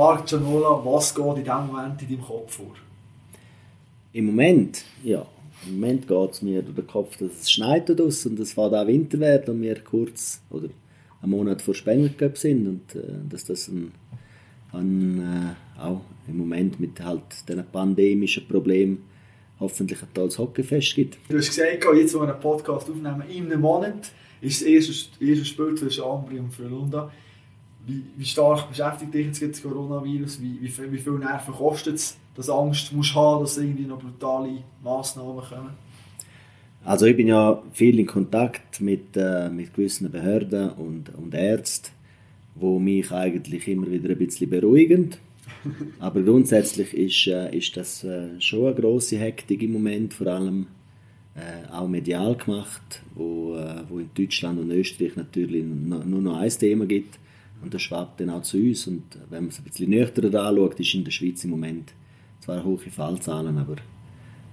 Marc Gianola, was geht in diesem Moment in deinem Kopf vor? Im Moment, ja, im Moment geht es mir durch den Kopf, dass es schneit aus und es fährt auch Winter werden und wir kurz oder einen Monat vor Spengler sind und äh, dass das ein, ein, äh, auch im Moment mit halt diesen pandemischen Problemen hoffentlich ein tolles Hockeyfest gibt. Du hast gesagt, jetzt, wo wir einen Podcast aufnehmen, in einem Monat ist das erste, erste Spiel zwischen Ambri und Frölunda. Wie, wie stark beschäftigt dich jetzt das Coronavirus? Wie, wie, wie viel Nerven kostet es, dass du Angst musst haben, dass irgendwie noch brutale Massnahmen kommen? Also ich bin ja viel in Kontakt mit, äh, mit gewissen Behörden und, und Ärzten, wo mich eigentlich immer wieder ein bisschen beruhigen. Aber grundsätzlich ist, äh, ist das äh, schon eine große Hektik im Moment, vor allem äh, auch medial gemacht, wo, äh, wo in Deutschland und Österreich natürlich nur noch ein Thema gibt und das schwappt dann auch zu uns und wenn man es ein bisschen nüchterner anschaut, ist in der Schweiz im Moment zwar hohe Fallzahlen, aber,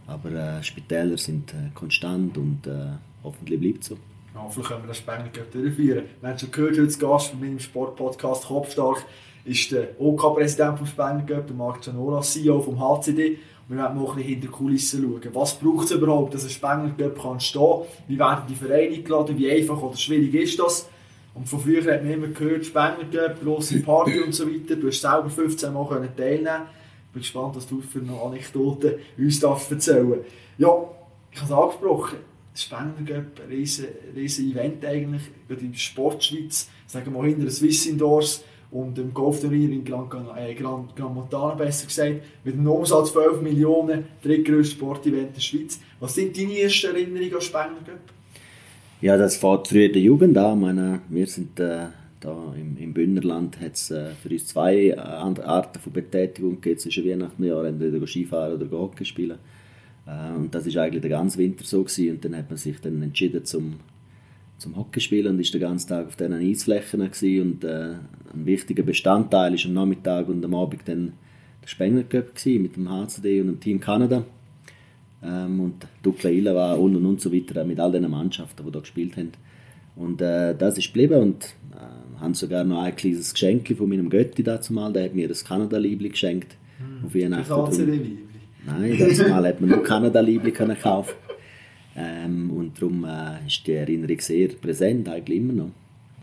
aber äh, Spitäler sind äh, konstant und äh, hoffentlich bleibt es so. Hoffentlich können wir das Spengler durchführen. Wir haben schon gehört, heute Gast bei meinem Sportpodcast Kopfstark ist der OK-Präsident OK vom Spengler der Marc Gianola, CEO vom HCD wir werden mal ein bisschen hinter die Kulissen schauen. Was braucht es überhaupt, dass ein Spengler Cup kann stehen Wie werden die Vereine eingeladen? Wie einfach oder schwierig ist das? Und von früher hat man immer gehört, Spengler Cup, grosse Party und so weiter. Du hast selber 15 Mal teilnehmen Ich bin gespannt, was du für noch Anekdoten uns darfst erzählen Ja, ich habe es angesprochen. Spengler Cup, ein riesen, riesen Event eigentlich, gerade in der Sportschweiz. Sagen wir mal hinter Swiss Indoors und im Golfturnier in Gran, äh, Gran, Gran Montana besser gesagt, mit einem Umsatz von 11 Millionen, drittgrößtes Sportevent der Schweiz. Was sind deine ersten Erinnerungen an Spengler Cup? Ja, das fängt früher der Jugend an. Meine, wir sind äh, da im, im Bündnerland hat es äh, für uns zwei äh, Arten von Betätigung gegeben. Zwischen Weihnachten und Jahr entweder Skifahren oder Hockey spielen. Äh, und das ist eigentlich der ganze Winter so gewesen. Und dann hat man sich dann entschieden zum zum Hockeyspielen und ist den ganzen Tag auf diesen Eisflächen gewesen. und äh, ein wichtiger Bestandteil ist am Nachmittag und am Abend dann der Spengler mit dem HCD und dem Team Kanada ähm, und Dukla Ilava und und und so weiter mit all den Mannschaften, die da gespielt haben und äh, das ist geblieben und äh, haben sogar noch ein kleines Geschenk von meinem Götti dazu mal, der hat mir das Kanada-Liebli geschenkt hm. auf Weihnachten. Das HCD-Liebli? Nein, das Mal hat man nur Kanada-Liebli kaufen ähm, und darum äh, ist die Erinnerung sehr präsent, eigentlich immer noch.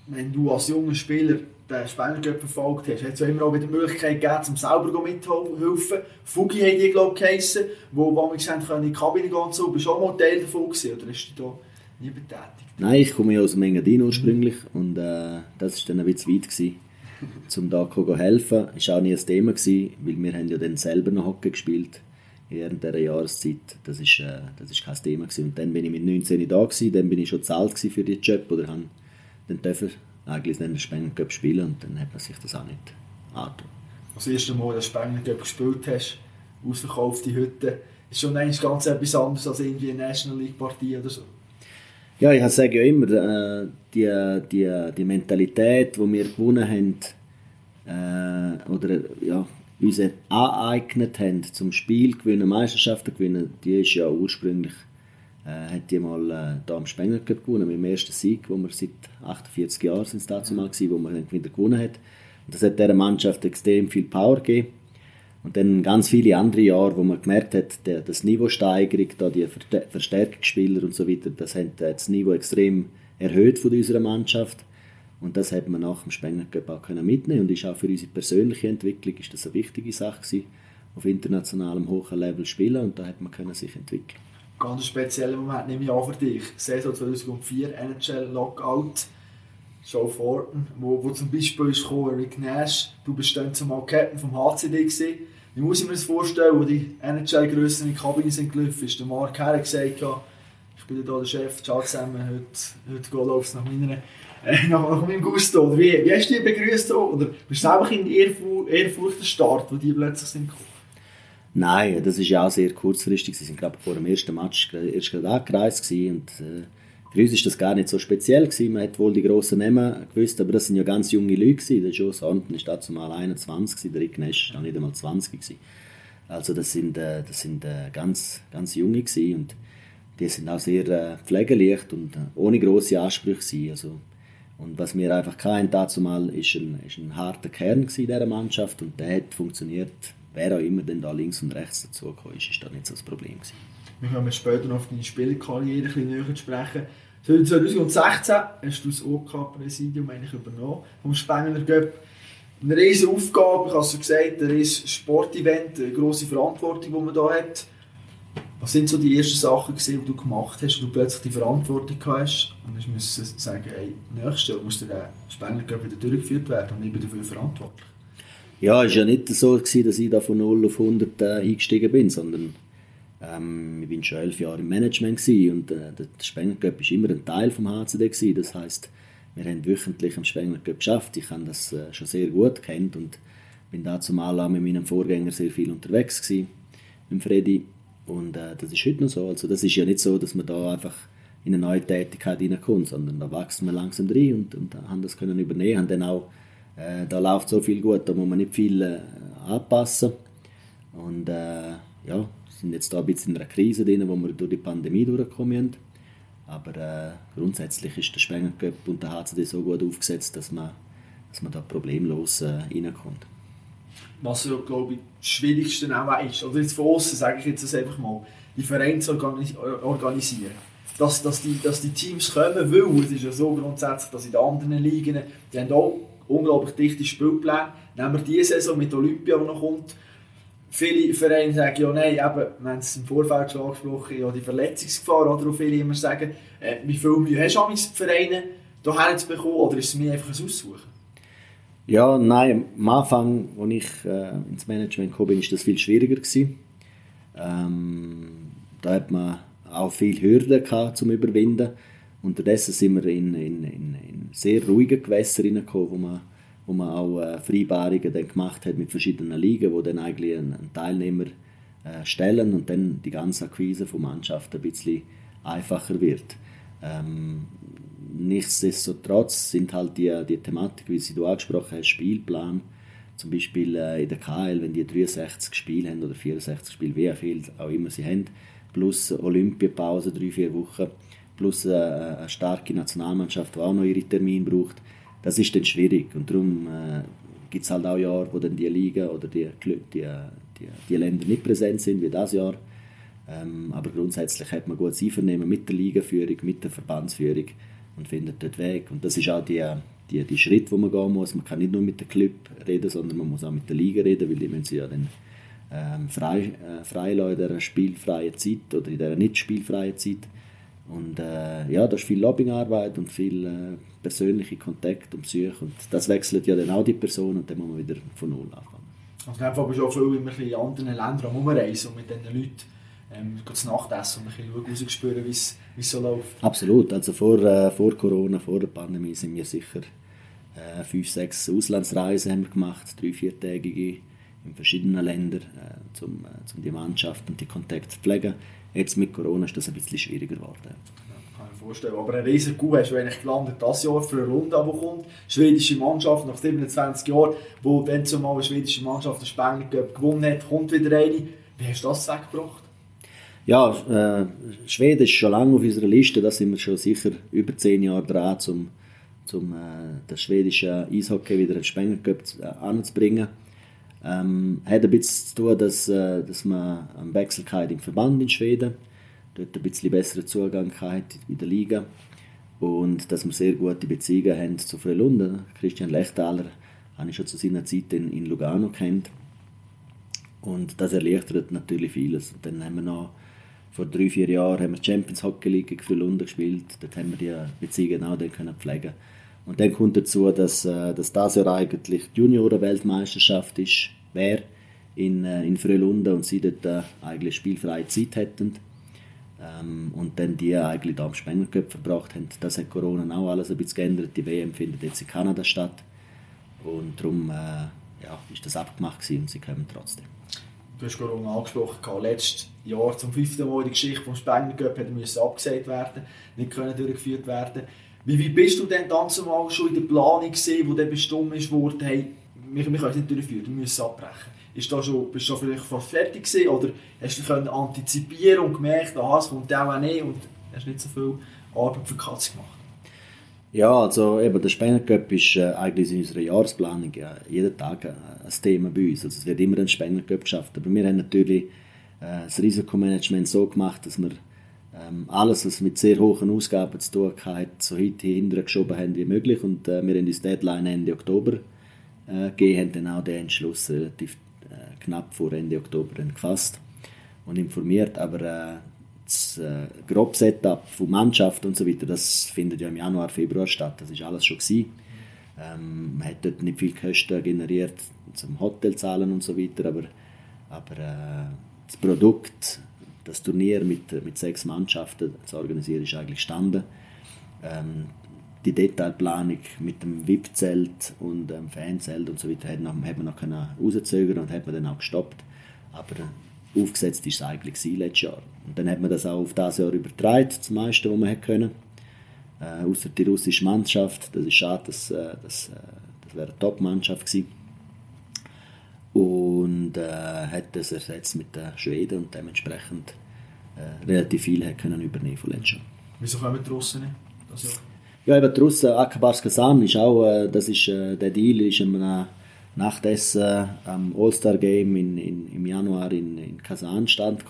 Wenn du als junger Spieler den Spengler verfolgt hast, hat es immer auch wieder die Möglichkeit gegeben, um selber mitzuhelfen. Fugi haben die, glaube ich, geheissen, wo, haben, in die Kabine gehen und so. Bist du auch mal Teil davon gewesen, oder hast du da nie betätigt? Nein, ich komme ja aus dem Engadin ursprünglich und äh, das war dann ein bisschen weit gewesen, um da zu helfen. Das war auch nie ein Thema, gewesen, weil wir haben ja dann selber noch Hockey gespielt während dieser Jahreszeit. Das ist, äh, das ist kein Thema gewesen. Und dann bin ich mit 19 da gewesen, dann bin ich schon zahlt für die Job oder habe dann dürfen eigentlich den Spengler Cup spielen und dann hat man sich das auch nicht angetan. Das erste Mal, dass du Spengler Cup gespielt hast, ausverkaufte Hütte, ist schon eigentlich ganz etwas anderes als irgendwie eine National League Partie oder so. Ja, ich sage ja immer, äh, die, die, die Mentalität, die wir gewonnen haben, äh, oder ja, uns aneignet haben, zum Spiel gewinnen, Meisterschaften gewinnen, die ist ja ursprünglich, äh, hat die mal äh, da am Spengler gewonnen, mit dem ersten Sieg, wo wir seit 48 Jahren sind es dazu mal gewesen, wo man dann wieder gewonnen hat. Und das hat dieser Mannschaft extrem viel Power gegeben. Und dann ganz viele andere Jahre, wo man gemerkt hat, der, das Niveausteigerung, da die Verstärkungsspieler und so weiter, das hat das Niveau extrem erhöht von unserer Mannschaft. Und das hat man nach dem Spengler auch können mitnehmen und ist auch für unsere persönliche Entwicklung ist das eine wichtige Sache gewesen, auf internationalem hohen Level spielen und da hat man können sich entwickeln. Ganz spezieller Moment nehme ich an für dich. Saison 2004 NHL Lockout. Joe Fortin, wo, wo zum Beispiel ist gekommen, Rick Nash, du bist dann zumal Captain vom HCD gewesen. Wie muss ich mir das vorstellen, wo die NHL-Grössen in die Kabine sind gelaufen, ist der Mark Herr gesagt, ich bin hier der Chef, ciao zusammen, heute, heute geht es nach meiner äh, nach, meinem Gusto. Wie, wie hast du die begrüßt? Oder bist du einfach in Ehrfurcht, Ehrfurcht Start, wo die plötzlich sind gekommen? Nein, das war ja auch sehr kurzfristig. Sie sind glaube vor dem ersten Match erst gerade angereist und äh, für uns war das gar nicht so speziell gewesen. Man hat wohl die grossen Namen gewusst, aber das sind ja ganz junge Leute gewesen. Der Joe Thornton ist dazu mal 21 der Rick Nash war nicht einmal 20 gewesen. Also das sind, äh, das sind äh, ganz, ganz junge gewesen und die sind auch sehr äh, pflegeleicht und äh, ohne große Ansprüche gewesen. Also Und was wir einfach hatten, dazu mal, ist ein, ist ein harter Kern dieser Mannschaft und der hat funktioniert. Wer auch immer denn da links und rechts dazugekommen ist, ist da nicht so das Problem gewesen. Wir kommen später noch auf deine Spielerkarriere ein näher zu sprechen. 2016 hast du das OK-Präsidium OK übernommen vom Spengler Göpp. Eine riesige Aufgabe, ich habe es gesagt, ein riesiges Sportevent, eine grosse Verantwortung, die man hier hat. Was sind so die ersten Sachen, die du gemacht hast, wo du plötzlich die Verantwortung hast und du musst sagen, hey, nächstes Jahr muss der Spengler Cup wieder durchgeführt werden und ich bin dafür verantwortlich? Ja, es war ja nicht so, gewesen, dass ich da von 0 auf 100 äh, eingestiegen bin, sondern ähm, ich war schon elf Jahre im Management und äh, der Spengler Cup war immer ein Teil vom HCD. Gewesen. Das heisst, wir haben wöchentlich am Spengler Cup geschafft. Ich habe das äh, schon sehr gut kennt und bin dazu mal mit meinem Vorgänger sehr viel unterwegs gewesen, mit Freddy und äh, das ist heute noch so. Also das ist ja nicht so, dass man da einfach in eine neue Tätigkeit hineinkommt, sondern da wachsen wir langsam rein und, und haben das können übernehmen. Haben dann auch, äh, da läuft so viel gut, da muss man nicht viel äh, anpassen. Und äh, ja, sind jetzt da ein bisschen in einer Krise drin, wo wir durch die Pandemie durchgekommen sind. Aber äh, grundsätzlich ist der Spengler und der HCD so gut aufgesetzt, dass man, dass man da problemlos äh, reinkommt was ja, glaube ich, das Schwierigste auch ist. Oder jetzt von außen sage ich jetzt das einfach mal, die Vereine zu organisieren. Dass, dass, die, dass die Teams kommen, weil es ist ja so grundsätzlich, dass in den anderen Ligen, die haben auch unglaublich dichte Spielpläne. Nehmen wir diese Saison mit Olympia, die noch kommt. Viele Vereine sagen ja, nein, eben, wir haben es im Vorfeld schon angesprochen, ja, die Verletzungsgefahr, oder auch viele immer sagen, äh, wie viel Mühe hast du die Vereine hierher zu bekommen, oder ist es mir einfach ein Aussuchen? Ja, nein, am Anfang, als ich äh, ins Management kam, war das viel schwieriger. Ähm, da hat man auch viele Hürden gehabt, zum Überwinden. Unterdessen sind wir in, in, in sehr ruhige Gewässer hineingekommen, wo man, wo man auch äh, Vereinbarungen dann gemacht hat mit verschiedenen Ligen, wo dann eigentlich ein, ein Teilnehmer äh, stellen und dann die ganze Akquise von Mannschaften ein bisschen einfacher wird. Ähm, nichtsdestotrotz sind halt die, die Thematik, wie sie du angesprochen hast, Spielplan, zum Beispiel äh, in der KL, wenn die 63 Spiele haben oder 64 Spiele, wie viel auch immer sie haben, plus Olympiapause, drei, vier Wochen, plus eine starke Nationalmannschaft, die auch noch ihre Termine braucht, das ist dann schwierig und darum äh, gibt es halt auch Jahre, wo dann die Liga oder die, die, die, die Länder nicht präsent sind, wie das Jahr. Ähm, aber grundsätzlich hat man gutes Einvernehmen mit der Ligaführung, mit der Verbandsführung und findet dort Weg. Und das ist auch die, die, die Schritt, wo man gehen muss. Man kann nicht nur mit dem Club reden, sondern man muss auch mit der Liga reden, weil die müssen sie ja dann ähm, frei, äh, freilassen in dieser spielfreien Zeit oder in dieser nicht spielfreien Zeit. Und äh, ja, da ist viel Lobbyingarbeit und viel äh, persönliche Kontakt und Psyche und das wechselt ja dann auch die Person und dann muss man wieder von Null anfangen. Also in dem Fall bist du auch viel in anderen Ländern umreisen und mit diesen Leuten ähm, zu Nachtessen und ein bisschen rausspüren, wie es so läuft. Absolut. Also vor, äh, vor Corona, vor der Pandemie sind wir sicher äh, fünf, sechs Auslandsreisen haben wir gemacht, drei, viertägige in verschiedenen Ländern, äh, um äh, die Mannschaft und die Kontakte zu pflegen. Jetzt mit Corona ist das ein bisschen schwieriger geworden. Ja, kann ich vorstellen. Aber ein riesiger Coup hast du eigentlich gelandet das Jahr für eine Runde, die kommt. Schwedische Mannschaft nach 27 Jahren, wo dann zumal eine schwedische Mannschaft den Spengler gewonnen hat, kommt wieder eine. Wie hast du das weggebracht? Ja, äh, Schweden ist schon lange auf unserer Liste, da sind wir schon sicher über zehn Jahre dran, um zum, äh, das schwedische Eishockey wieder in den Spengler äh, anzubringen. Ähm, hat ein bisschen zu tun, dass, äh, dass man einen Wechsel im Verband in Schweden dort ein bisschen besseren Zugang in der Liga und dass wir sehr gute Beziehungen haben zu Frölunda. Christian Lechtaler habe ich schon zu seiner Zeit in, in Lugano kennt und das erleichtert natürlich vieles. Und dann haben wir noch vor drei, vier Jahren haben wir Champions Hockey League für London gespielt. Dort haben wir die Beziehungen auch dann können pflegen Und dann kommt dazu, dass, äh, dass das Jahr eigentlich die Junioren-Weltmeisterschaft ist, wäre in, äh, in Frölunda und sie dort äh, eigentlich spielfreie Zeit hätten. Ähm, und dann die eigentlich da am Spengler verbracht haben. Das hat Corona auch alles ein bisschen geändert. Die WM findet jetzt in Kanada statt. Und darum äh, ja, ist das abgemacht und sie kommen trotzdem du hast Corona angesprochen, letztes Jahr zum fünften Mal die Geschichte vom Spengler Cup musste abgesagt werden, nicht können durchgeführt werden. Wie, wie bist du denn dann zumal schon in der Planung gesehen, wo dann bestimmt wurde, hey, wir, wir können es nicht durchführen, wir müssen abbrechen. Ist da schon, bist du vielleicht fast fertig gewesen, oder hast du können antizipieren und gemerkt, aha, es kommt auch nicht und hast nicht so viel Arbeit für Katze gemacht? Ja, also eben der Spengler Cup ist äh, eigentlich in unserer Jahresplanung ja, jeden Tag äh, ein Thema bei uns. Also es wird immer ein Spengler Cup geschafft. Aber wir haben natürlich äh, das Risikomanagement so gemacht, dass wir ähm, alles, was mit sehr hohen Ausgaben zu tun hat, so weit hinterher geschoben haben wie möglich. Und äh, wir haben uns Deadline Ende Oktober äh, gegeben, haben dann auch den Entschluss relativ äh, knapp vor Ende Oktober gefasst und informiert. Aber äh, das äh, grobe Setup von Mannschaft und so weiter, das findet ja im Januar, Februar statt. Das ist alles schon gewesen. Ähm, man hat dort nicht viel Kosten generiert zum Hotel zahlen und so weiter, aber, aber äh, das Produkt, das Turnier mit, mit sechs Mannschaften zu organisieren, ist eigentlich gestanden. Ähm, die Detailplanung mit dem VIP-Zelt und dem Fanzelt und so weiter hat, man noch rauszögern und hat man dann auch gestoppt. Aber aufgesetzt ist es eigentlich letztes Jahr. Und dann hat man das auch auf das Jahr übertragen, das meiste, was man hätte können. Äh, außer die russische Mannschaft, das ist schade, das, äh, das, äh, das wäre eine Top-Mannschaft gewesen. Und äh, hat das ersetzt mit den Schweden und dementsprechend äh, relativ viel hat können übernehmen von letztes Jahr. Wieso kommen die Russen nicht? Das Jahr? Ja, eben die Russen, Akbars Kasan ist auch, äh, das ist, äh, der Deal ist einem Nachtessen am All-Star-Game in, in, im Januar in, in Kasan stand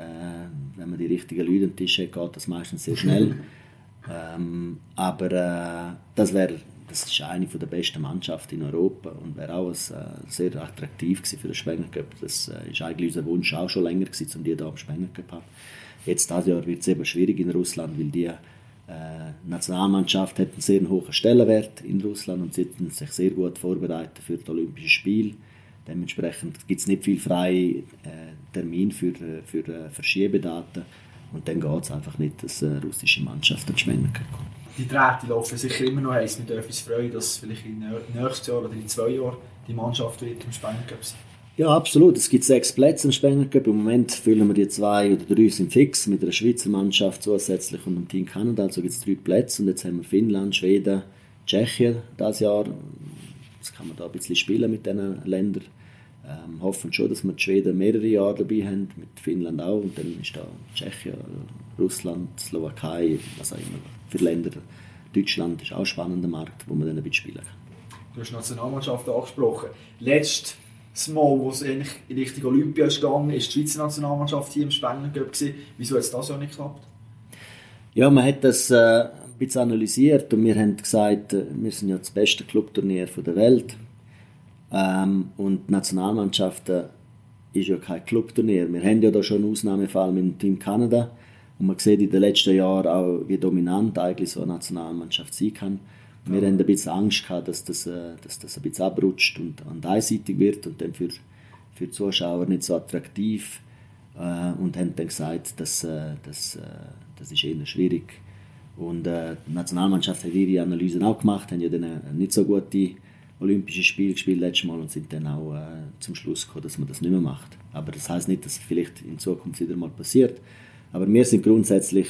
äh, wenn man die richtigen Leute am Tisch hat, geht das meistens sehr schnell. ähm, aber äh, das wäre das ist eine der besten Mannschaften in Europa und wäre auch äh, sehr attraktiv für den Spenger Cup. Das äh, ist eigentlich unser Wunsch auch schon länger gewesen, um die hier am Spenger Cup haben. Jetzt dieses Jahr wird es eben schwierig in Russland, weil die äh, Nationalmannschaft hat einen sehr hohen Stellenwert in Russland und sie sind sich sehr gut vorbereitet für das Olympische Spiel. Dementsprechend gibt es nicht viel freie äh, Termin für, äh, für äh, Verschiebedaten und dann geht es einfach nicht, dass äh, russische Mannschaften schwimmen können. Die Drähte laufen sicher immer noch heiß. Wir dürfen uns freuen, dass vielleicht im nächsten Jahr oder in zwei Jahren die Mannschaft wird im Spanien sein. Ja, absolut. Es gibt sechs Plätze im Spengler Cup. Im Moment füllen wir die zwei oder drei sind fix mit einer Schweizer Mannschaft zusätzlich und einem Team Kanada. Also gibt es drei Plätze. Und jetzt haben wir Finnland, Schweden, Tschechien dieses Jahr. Jetzt kann man da ein bisschen spielen mit diesen Ländern. Ähm, hoffen schon, dass wir die Schweden mehrere Jahre dabei haben, mit Finnland auch. Und dann ist da Tschechien, Russland, Slowakei, was auch immer. Für Länder. Deutschland ist auch ein spannender Markt, wo man dann ein bisschen spielen kann. Du hast die Nationalmannschaft angesprochen. Letzt das Mal, wo es eigentlich in Richtung Olympia ist gegangen ist, die Schweizer Nationalmannschaft hier im Spengler gewesen. Wieso hat es das Jahr nicht geklappt? Ja, man hat das äh, ein bisschen analysiert und wir haben gesagt, äh, wir sind ja das beste Clubturnier der Welt. Ähm, und die Nationalmannschaft äh, ist ja kein Clubturnier. Wir haben ja da schon einen Ausnahmefall mit dem Team Kanada. Und man sieht in den letzten Jahren auch, wie dominant eigentlich so eine Nationalmannschaft sein kann. Wir haben ein bisschen Angst gehabt, dass das, äh, dass das ein bisschen abrutscht und, und einseitig wird und dann für, für die Zuschauer nicht so attraktiv äh, und haben dann gesagt, dass, dass, das ist eher schwierig. Und die Nationalmannschaft hat ihre Analysen auch gemacht, haben ja dann äh, nicht so gute Olympische Spiele gespielt letztes Mal und sind dann auch äh, zum Schluss gekommen, dass man das nicht mehr macht. Aber das heißt nicht, dass es vielleicht in Zukunft wieder mal passiert. Aber wir sind grundsätzlich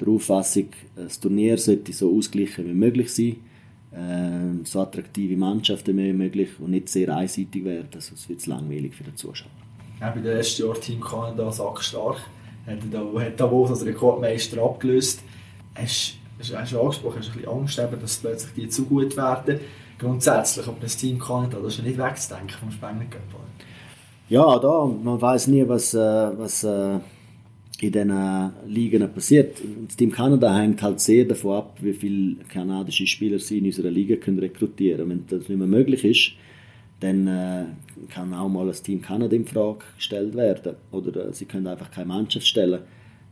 der Auffassung, das Turnier sollte so ausgeglichen wie möglich sein, äh, so attraktive Mannschaften wie möglich und nicht sehr einseitig werden, das wird zu langweilig für den Zuschauer. Ja, bei dem ersten Jahr Team Kanada sackstark, hat da, hat als Rekordmeister abgelöst. Hast, du angesprochen, hast ein bisschen Angst, dass plötzlich die zu gut werden. Grundsätzlich, aber das Team Kanada, das ist nicht wegzudenken vom Spengler Ja, da, man weiß nie, was, äh, was äh, in diesen Ligen passiert. Das Team Kanada hängt halt sehr davon ab, wie viele kanadische Spieler sie in unserer Liga können rekrutieren können. Wenn das nicht mehr möglich ist, dann äh, kann auch mal das Team Kanada in Frage gestellt werden. Oder äh, sie können einfach keine Mannschaft stellen.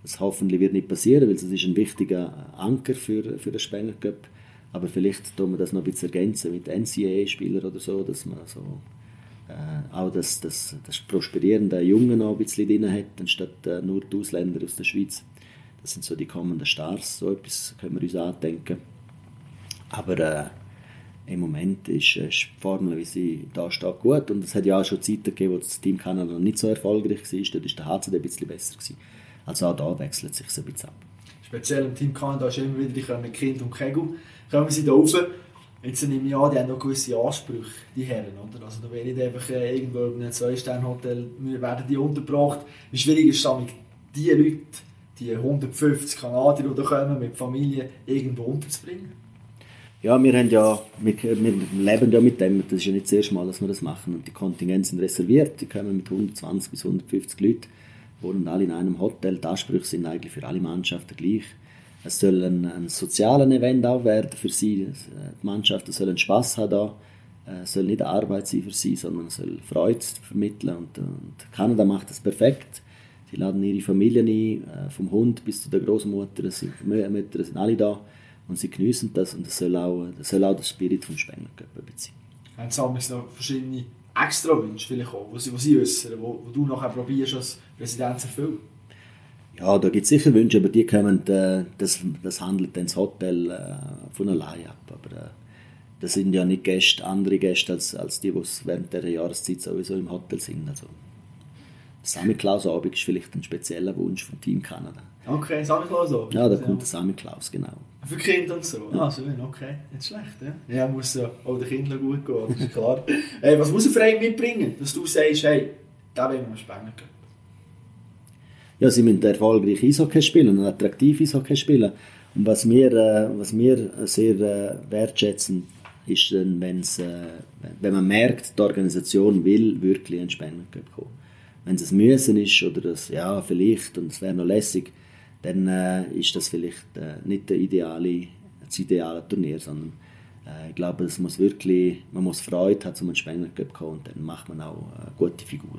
Das hoffentlich wird nicht passieren, weil es ist ein wichtiger Anker für, für den Spengler Cup. Aber vielleicht tun wir das noch ein bisschen ergänzen mit NCAA-Spielern oder so, dass man so äh, auch das, das, das prosperierende Jungen noch ein bisschen drin hat, anstatt äh, nur die Ausländer aus der Schweiz. Das sind so die kommenden Stars, so etwas können wir uns andenken. Aber äh, im Moment ist, äh, ist die Formel, wie sie da steht, gut. Und es hat ja auch schon Zeiten gegeben, wo das Team Kanada noch nicht so erfolgreich war. Dort war der HCD ein bisschen besser. Gewesen. Also auch da wechselt sich ein bisschen ab. Speziell im Team Kanada ist immer wieder die Kind und Kegel. Kommen sie da rauf Jetzt nehme ich an, die haben noch gewisse Ansprüche, die Herren. Oder? Also da werden nicht einfach äh, irgendwo in einem Zwei-Sterne-Hotel werden die untergebracht. Wie schwierig ist es diese Leute, die 150 Kanadier, die da kommen, mit Familie irgendwo unterzubringen? Ja, wir, haben ja, wir, wir leben ja mit dem. Das ist ja nicht das erste Mal, dass wir das machen. Und die Kontingente sind reserviert. Die kommen mit 120 bis 150 Leuten, wohnen alle in einem Hotel. Die Ansprüche sind eigentlich für alle Mannschaften gleich. Es soll ein, ein soziales Event auch werden für sie. Die Mannschaften sollen Spaß haben da. Es soll nicht Arbeit sein für sie, sondern es soll Freude vermitteln. Und, und Kanada macht das perfekt. Sie laden ihre Familien ein, äh, vom Hund bis zu der Großmutter, die Mütter sind alle da und sie genießen das und das soll auch, das soll auch der Spirit vom Spengler sein. Haben Sie noch verschiedene extra Wünsche vielleicht die Sie, die äußern, wo du nachher probierst als Präsident zu erfüllen? Ja, da gibt es sicher Wünsche, aber die kommen, äh, das, das handelt dann das Hotel äh, von allein ab. Aber äh, das sind ja nicht Gäste, andere Gäste als, als die, die während der Jahreszeit sowieso im Hotel sind. Also, Sammy Klaus Abend ist vielleicht ein spezieller Wunsch vom Team Kanada. Okay, Sammy Klaus Abend? Ja, da kommt der Sammy Klaus, genau. Für Kinder und so? Ah, schön, okay. Nicht schlecht, ja. Ja, muss ja auch den Kindern gut gehen, das ist klar. hey, was muss ein Verein mitbringen, dass du sagst, hey, da wollen wir spenden können? Ja, sie müssen erfolgreich Eishockey spielen und attraktiv Eishockey spielen. Und was wir, äh, was wir sehr äh, wertschätzen, ist, dann, wenn's, äh, wenn man merkt, die Organisation will wirklich einen Spendencup kommen. Wenn es ein Müssen ist oder das, ja, vielleicht, und es wäre noch lässig, dann äh, ist das vielleicht äh, nicht der ideale, das ideale Turnier, sondern äh, ich glaube, es muss wirklich, man muss Freude haben, um einen Spendencup zu kommen und dann macht man auch eine gute Figur.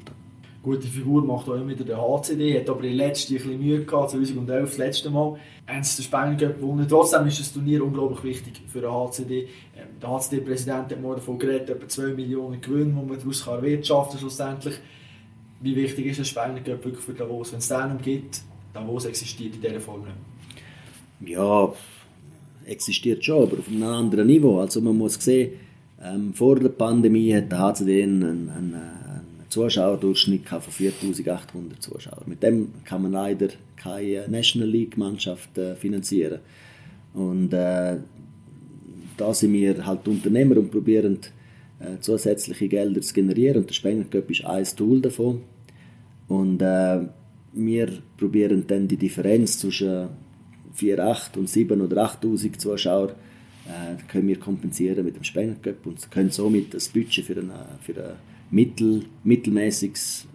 Gute Figur macht auch immer wieder der HCD, hat aber in letzten ein bisschen Mühe gehabt, 2011 das letzte Mal, haben sie den Spendencup gewonnen. Trotzdem ist das Turnier unglaublich wichtig für den HCD. Ähm, der HCD-Präsident hat mal davon geredet, etwa 2 Millionen Gewinn, die man daraus erwirtschaften kann schlussendlich. Wie wichtig ist der Spendencup wirklich für Davos? Wenn es den gibt, Davos existiert in dieser Form nicht. Ja, existiert schon, aber auf einem anderen Niveau. Also man muss sehen, ähm, vor der Pandemie hat der HCD einen, einen, einen Zuschauerdurchschnitt von 4800 Zuschauern. Mit dem kann man leider keine National League Mannschaft äh, finanzieren. Und äh, da sind wir halt Unternehmer und probieren äh, zusätzliche Gelder zu generieren und der Spengler Cup ist ein Tool davon. Und äh, wir probieren dann die Differenz zwischen 4, 8 und 7 oder 8'000 Zuschauern äh, können wir kompensieren mit dem Spengler Cup und können somit das Budget für ein, für ein mittel, mittelmäßiges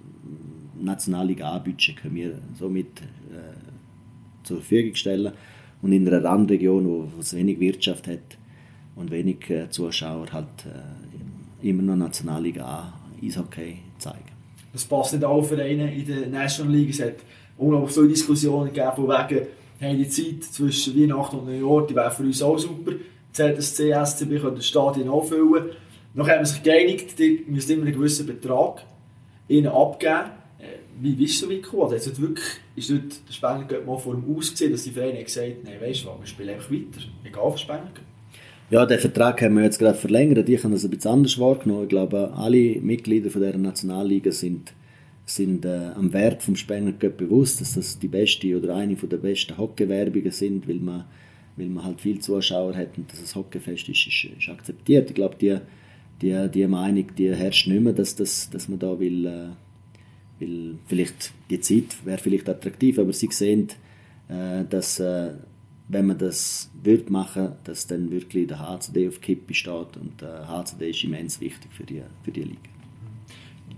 Nationalliga A-Budget können wir somit äh, zur Verfügung stellen. Und in einer Randregion, wo es wenig Wirtschaft hat und wenig äh, Zuschauer, halt äh, immer noch Nationalliga A Eishockey zeigen das passt nicht alle Vereine in der National League. Es hat unglaublich viele Diskussionen gegeben, von wegen, hey, die Zeit zwischen Weihnachten und Neujahr, die wäre für uns auch super. ZSC, SCB können das Stadion auffüllen. Noch haben wir sich geeinigt, die müssen immer einen gewissen Betrag ihnen abgeben. Äh, wie bist du so weit gekommen? Also wirklich, ist dort der Spengler mal vor dem Ausgesehen, dass die Vereine gesagt haben, weißt du was, wir spielen einfach weiter, egal für Spengler. Ja, den Vertrag haben wir jetzt gerade verlängert. Ich habe das ein bisschen anders wahrgenommen. Ich glaube, alle Mitglieder von der Nationalliga sind, sind äh, am Wert vom Spengler Cup bewusst, dass das die beste oder eine der besten Hockeywerbungen sind, weil man, weil man halt viel Zuschauer hat und dass das Hockeyfest ist, ist, ist akzeptiert. Ich glaube, die, die, die Meinung die herrscht nicht mehr, dass, dass, dass man da will, äh, will vielleicht die Zeit wäre vielleicht attraktiv, aber sie sehen, äh, dass äh, wenn man das wird machen, dass dann wirklich der HCD auf Kippe steht und der HCD ist immens wichtig für die, für die Liga.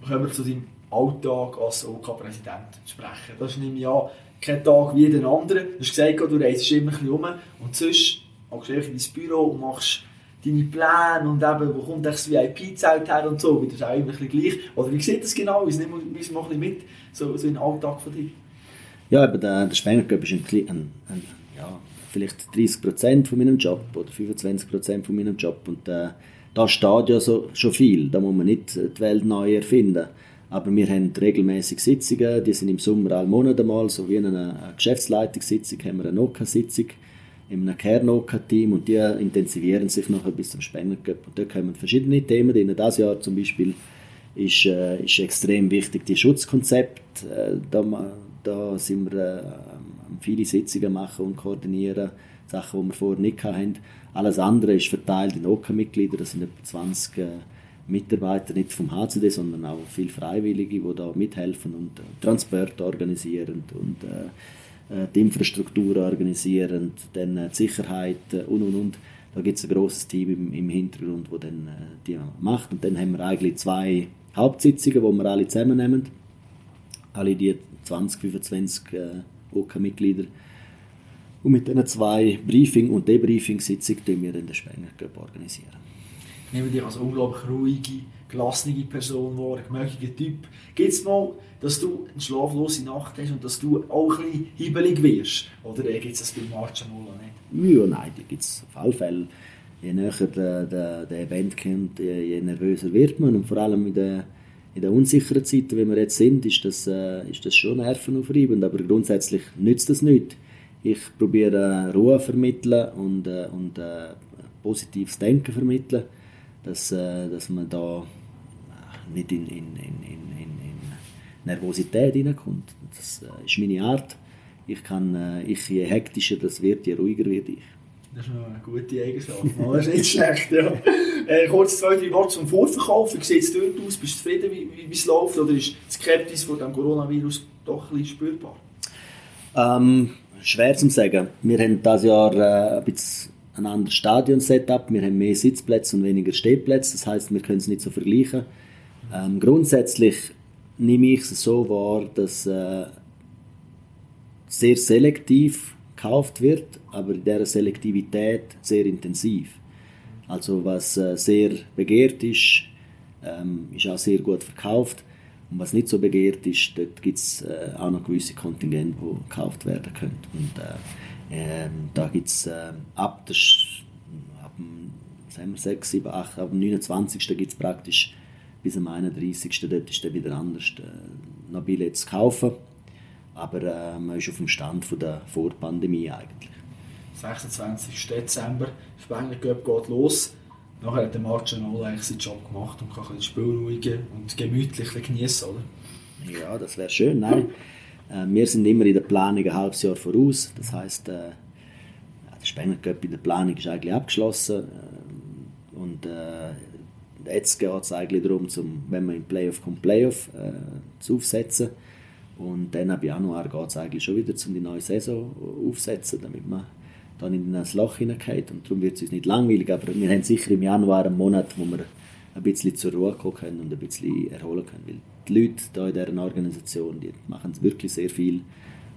Kommen wir zu deinem Alltag als OK-Präsident sprechen. Das ist nämlich ja kein Tag wie den anderen. Du hast gesagt, du reist immer ein bisschen rum und sonst gehst du in dein Büro und machst deine Pläne und eben, wo kommt das VIP-Zelt her und so, das ist auch immer ein bisschen gleich. Oder wie sieht das genau? Nimm uns mal ein bisschen mit, so, so in den Alltag von dir. Ja, aber der, der Spenger ist ein, ein, ein ja, vielleicht 30 von meinem Job oder 25 von meinem Job und äh, da steht ja so, schon viel, da muss man nicht die Welt neu erfinden. Aber wir haben regelmäßig Sitzungen, die sind im Sommer alle Monate mal, so wie eine, eine Geschäftsleitungssitzung haben wir eine NOKA-Sitzung in einem Kern-NOKA-Team und die intensivieren sich nachher bis zum Spengler Cup. Und da kommen verschiedene Themen drin. Das Jahr zum Beispiel ist, äh, ist extrem wichtig, die Schutzkonzept. Äh, da, da sind wir äh, viele Sitzungen machen und koordinieren, Sachen, die wir vorher nicht hatten. Alles andere ist verteilt in OK-Mitglieder, das sind etwa 20 äh, Mitarbeiter, nicht vom HCD, sondern auch viele Freiwillige, die da mithelfen und äh, Transport organisieren und äh, äh, die Infrastruktur organisieren, dann äh, die Sicherheit äh, und und und. Da gibt es ein großes Team im, im Hintergrund, das dann äh, die macht. Und dann haben wir eigentlich zwei Hauptsitzungen, wo wir alle zusammennehmen. Alle die 20, 25 äh, OK-Mitglieder. Und mit diesen zwei Briefing- und Debriefing-Sitzungen organisieren wir dann den Spenger Cup organisieren. Ich nehme dich als unglaublich ruhige, gelassene Person wahr, ein gemöchiger Typ. Gibt es mal, dass du eine schlaflose Nacht hast und dass du auch ein bisschen hibbelig wirst? Oder äh, gibt es das bei Marcianola nicht? Ja, nein, die gibt es auf alle Fälle. Je näher der, der, der Event kommt, je, je nervöser wird man. Und vor allem in den in der unsicheren Zeiten, wie wir jetzt sind, ist das, äh, ist das schon nervenaufreibend. Aber grundsätzlich nützt das nichts. Ich probiere äh, Ruhe vermitteln und, äh, und äh, positives Denken vermitteln, dass, äh, dass man da nicht in, in, in, in, Nervosität hineinkommt. Das äh, ist meine Art. Ich kann, äh, ich, je hektischer das wird, je ruhiger werde ich. Das ist eine gute Eigenschaft. das ist nicht schlecht, ja. Äh, kurz zwei, drei Worte zum Vorverkauf. Wie sieht es dort aus? Bist du zufrieden, wie, wie es läuft? Oder ist die Skepsis vor dem Coronavirus doch ein bisschen spürbar? Ähm, schwer zu sagen. Wir haben dieses Jahr äh, ein bisschen ein anderes Stadion-Setup. Wir haben mehr Sitzplätze und weniger Stehplätze. Das heißt, wir können es nicht so vergleichen. Ähm, grundsätzlich nehme ich es so wahr, dass äh, sehr selektiv gekauft wird, aber in dieser Selektivität sehr intensiv. Also was äh, sehr begehrt ist, ähm, ist auch sehr gut verkauft. Und was nicht so begehrt ist, dort gibt es äh, auch noch gewisse Kontingente, die gekauft werden können. Und äh, ähm, da gibt es äh, ab, ab dem sagen wir, 6, 7, 8, ab dem 29. gibt es praktisch bis am 31. dort ist dann wieder anders äh, noch Billette zu kaufen. Aber äh, man ist auf dem Stand von der Vorpandemie eigentlich. 26. Dezember, Spengler Cup geht los. Nachher hat der Marcianolo eigentlich seinen Job gemacht und kann ein bisschen spielruhig und gemütlich genießen, oder? Ja, das wäre schön. Nein, äh, wir sind immer in der Planung ein halbes Jahr voraus. Das heisst, äh, der Spengler Cup in der Planung ist eigentlich abgeschlossen. Äh, und äh, jetzt geht es eigentlich darum, zum, wenn man im Playoff kommt, Playoff äh, zu aufsetzen. Und dann ab Januar geht es eigentlich schon wieder, um die neue Saison aufzusetzen, damit man dann in ein Loch hineingeht. Und darum wird es uns nicht langweilig, aber wir haben sicher im Januar einen Monat, wo wir ein bisschen zur Ruhe kommen können und ein bisschen erholen können. Weil die Leute hier in dieser Organisation, die machen wirklich sehr viel.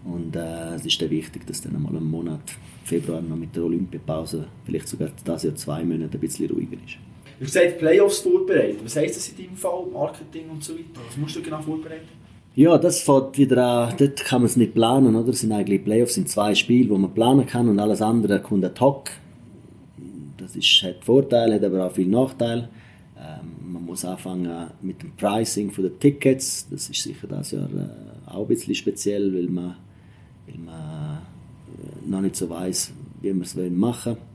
Und äh, es ist dann wichtig, dass dann einmal einen Monat, Februar noch mit der Olympiapause, vielleicht sogar das Jahr zwei Monate ein bisschen ruhiger ist. Du hast gesagt, Playoffs vorbereiten. Was heisst das in deinem Fall? Marketing und so weiter? Was musst du genau vorbereiten? Ja, das fängt wieder an, dort kann man es nicht planen, oder? Es sind eigentlich Playoffs, sind zwei Spiele, wo man planen kann und alles andere kommt ad hoc. Das ist, hat Vorteile, hat aber auch viele Nachteile. Ähm, man muss anfangen mit dem Pricing der Tickets. Das ist sicher das Jahr äh, auch ein bisschen speziell, weil man, weil man äh, noch nicht so weiß, wie man es machen will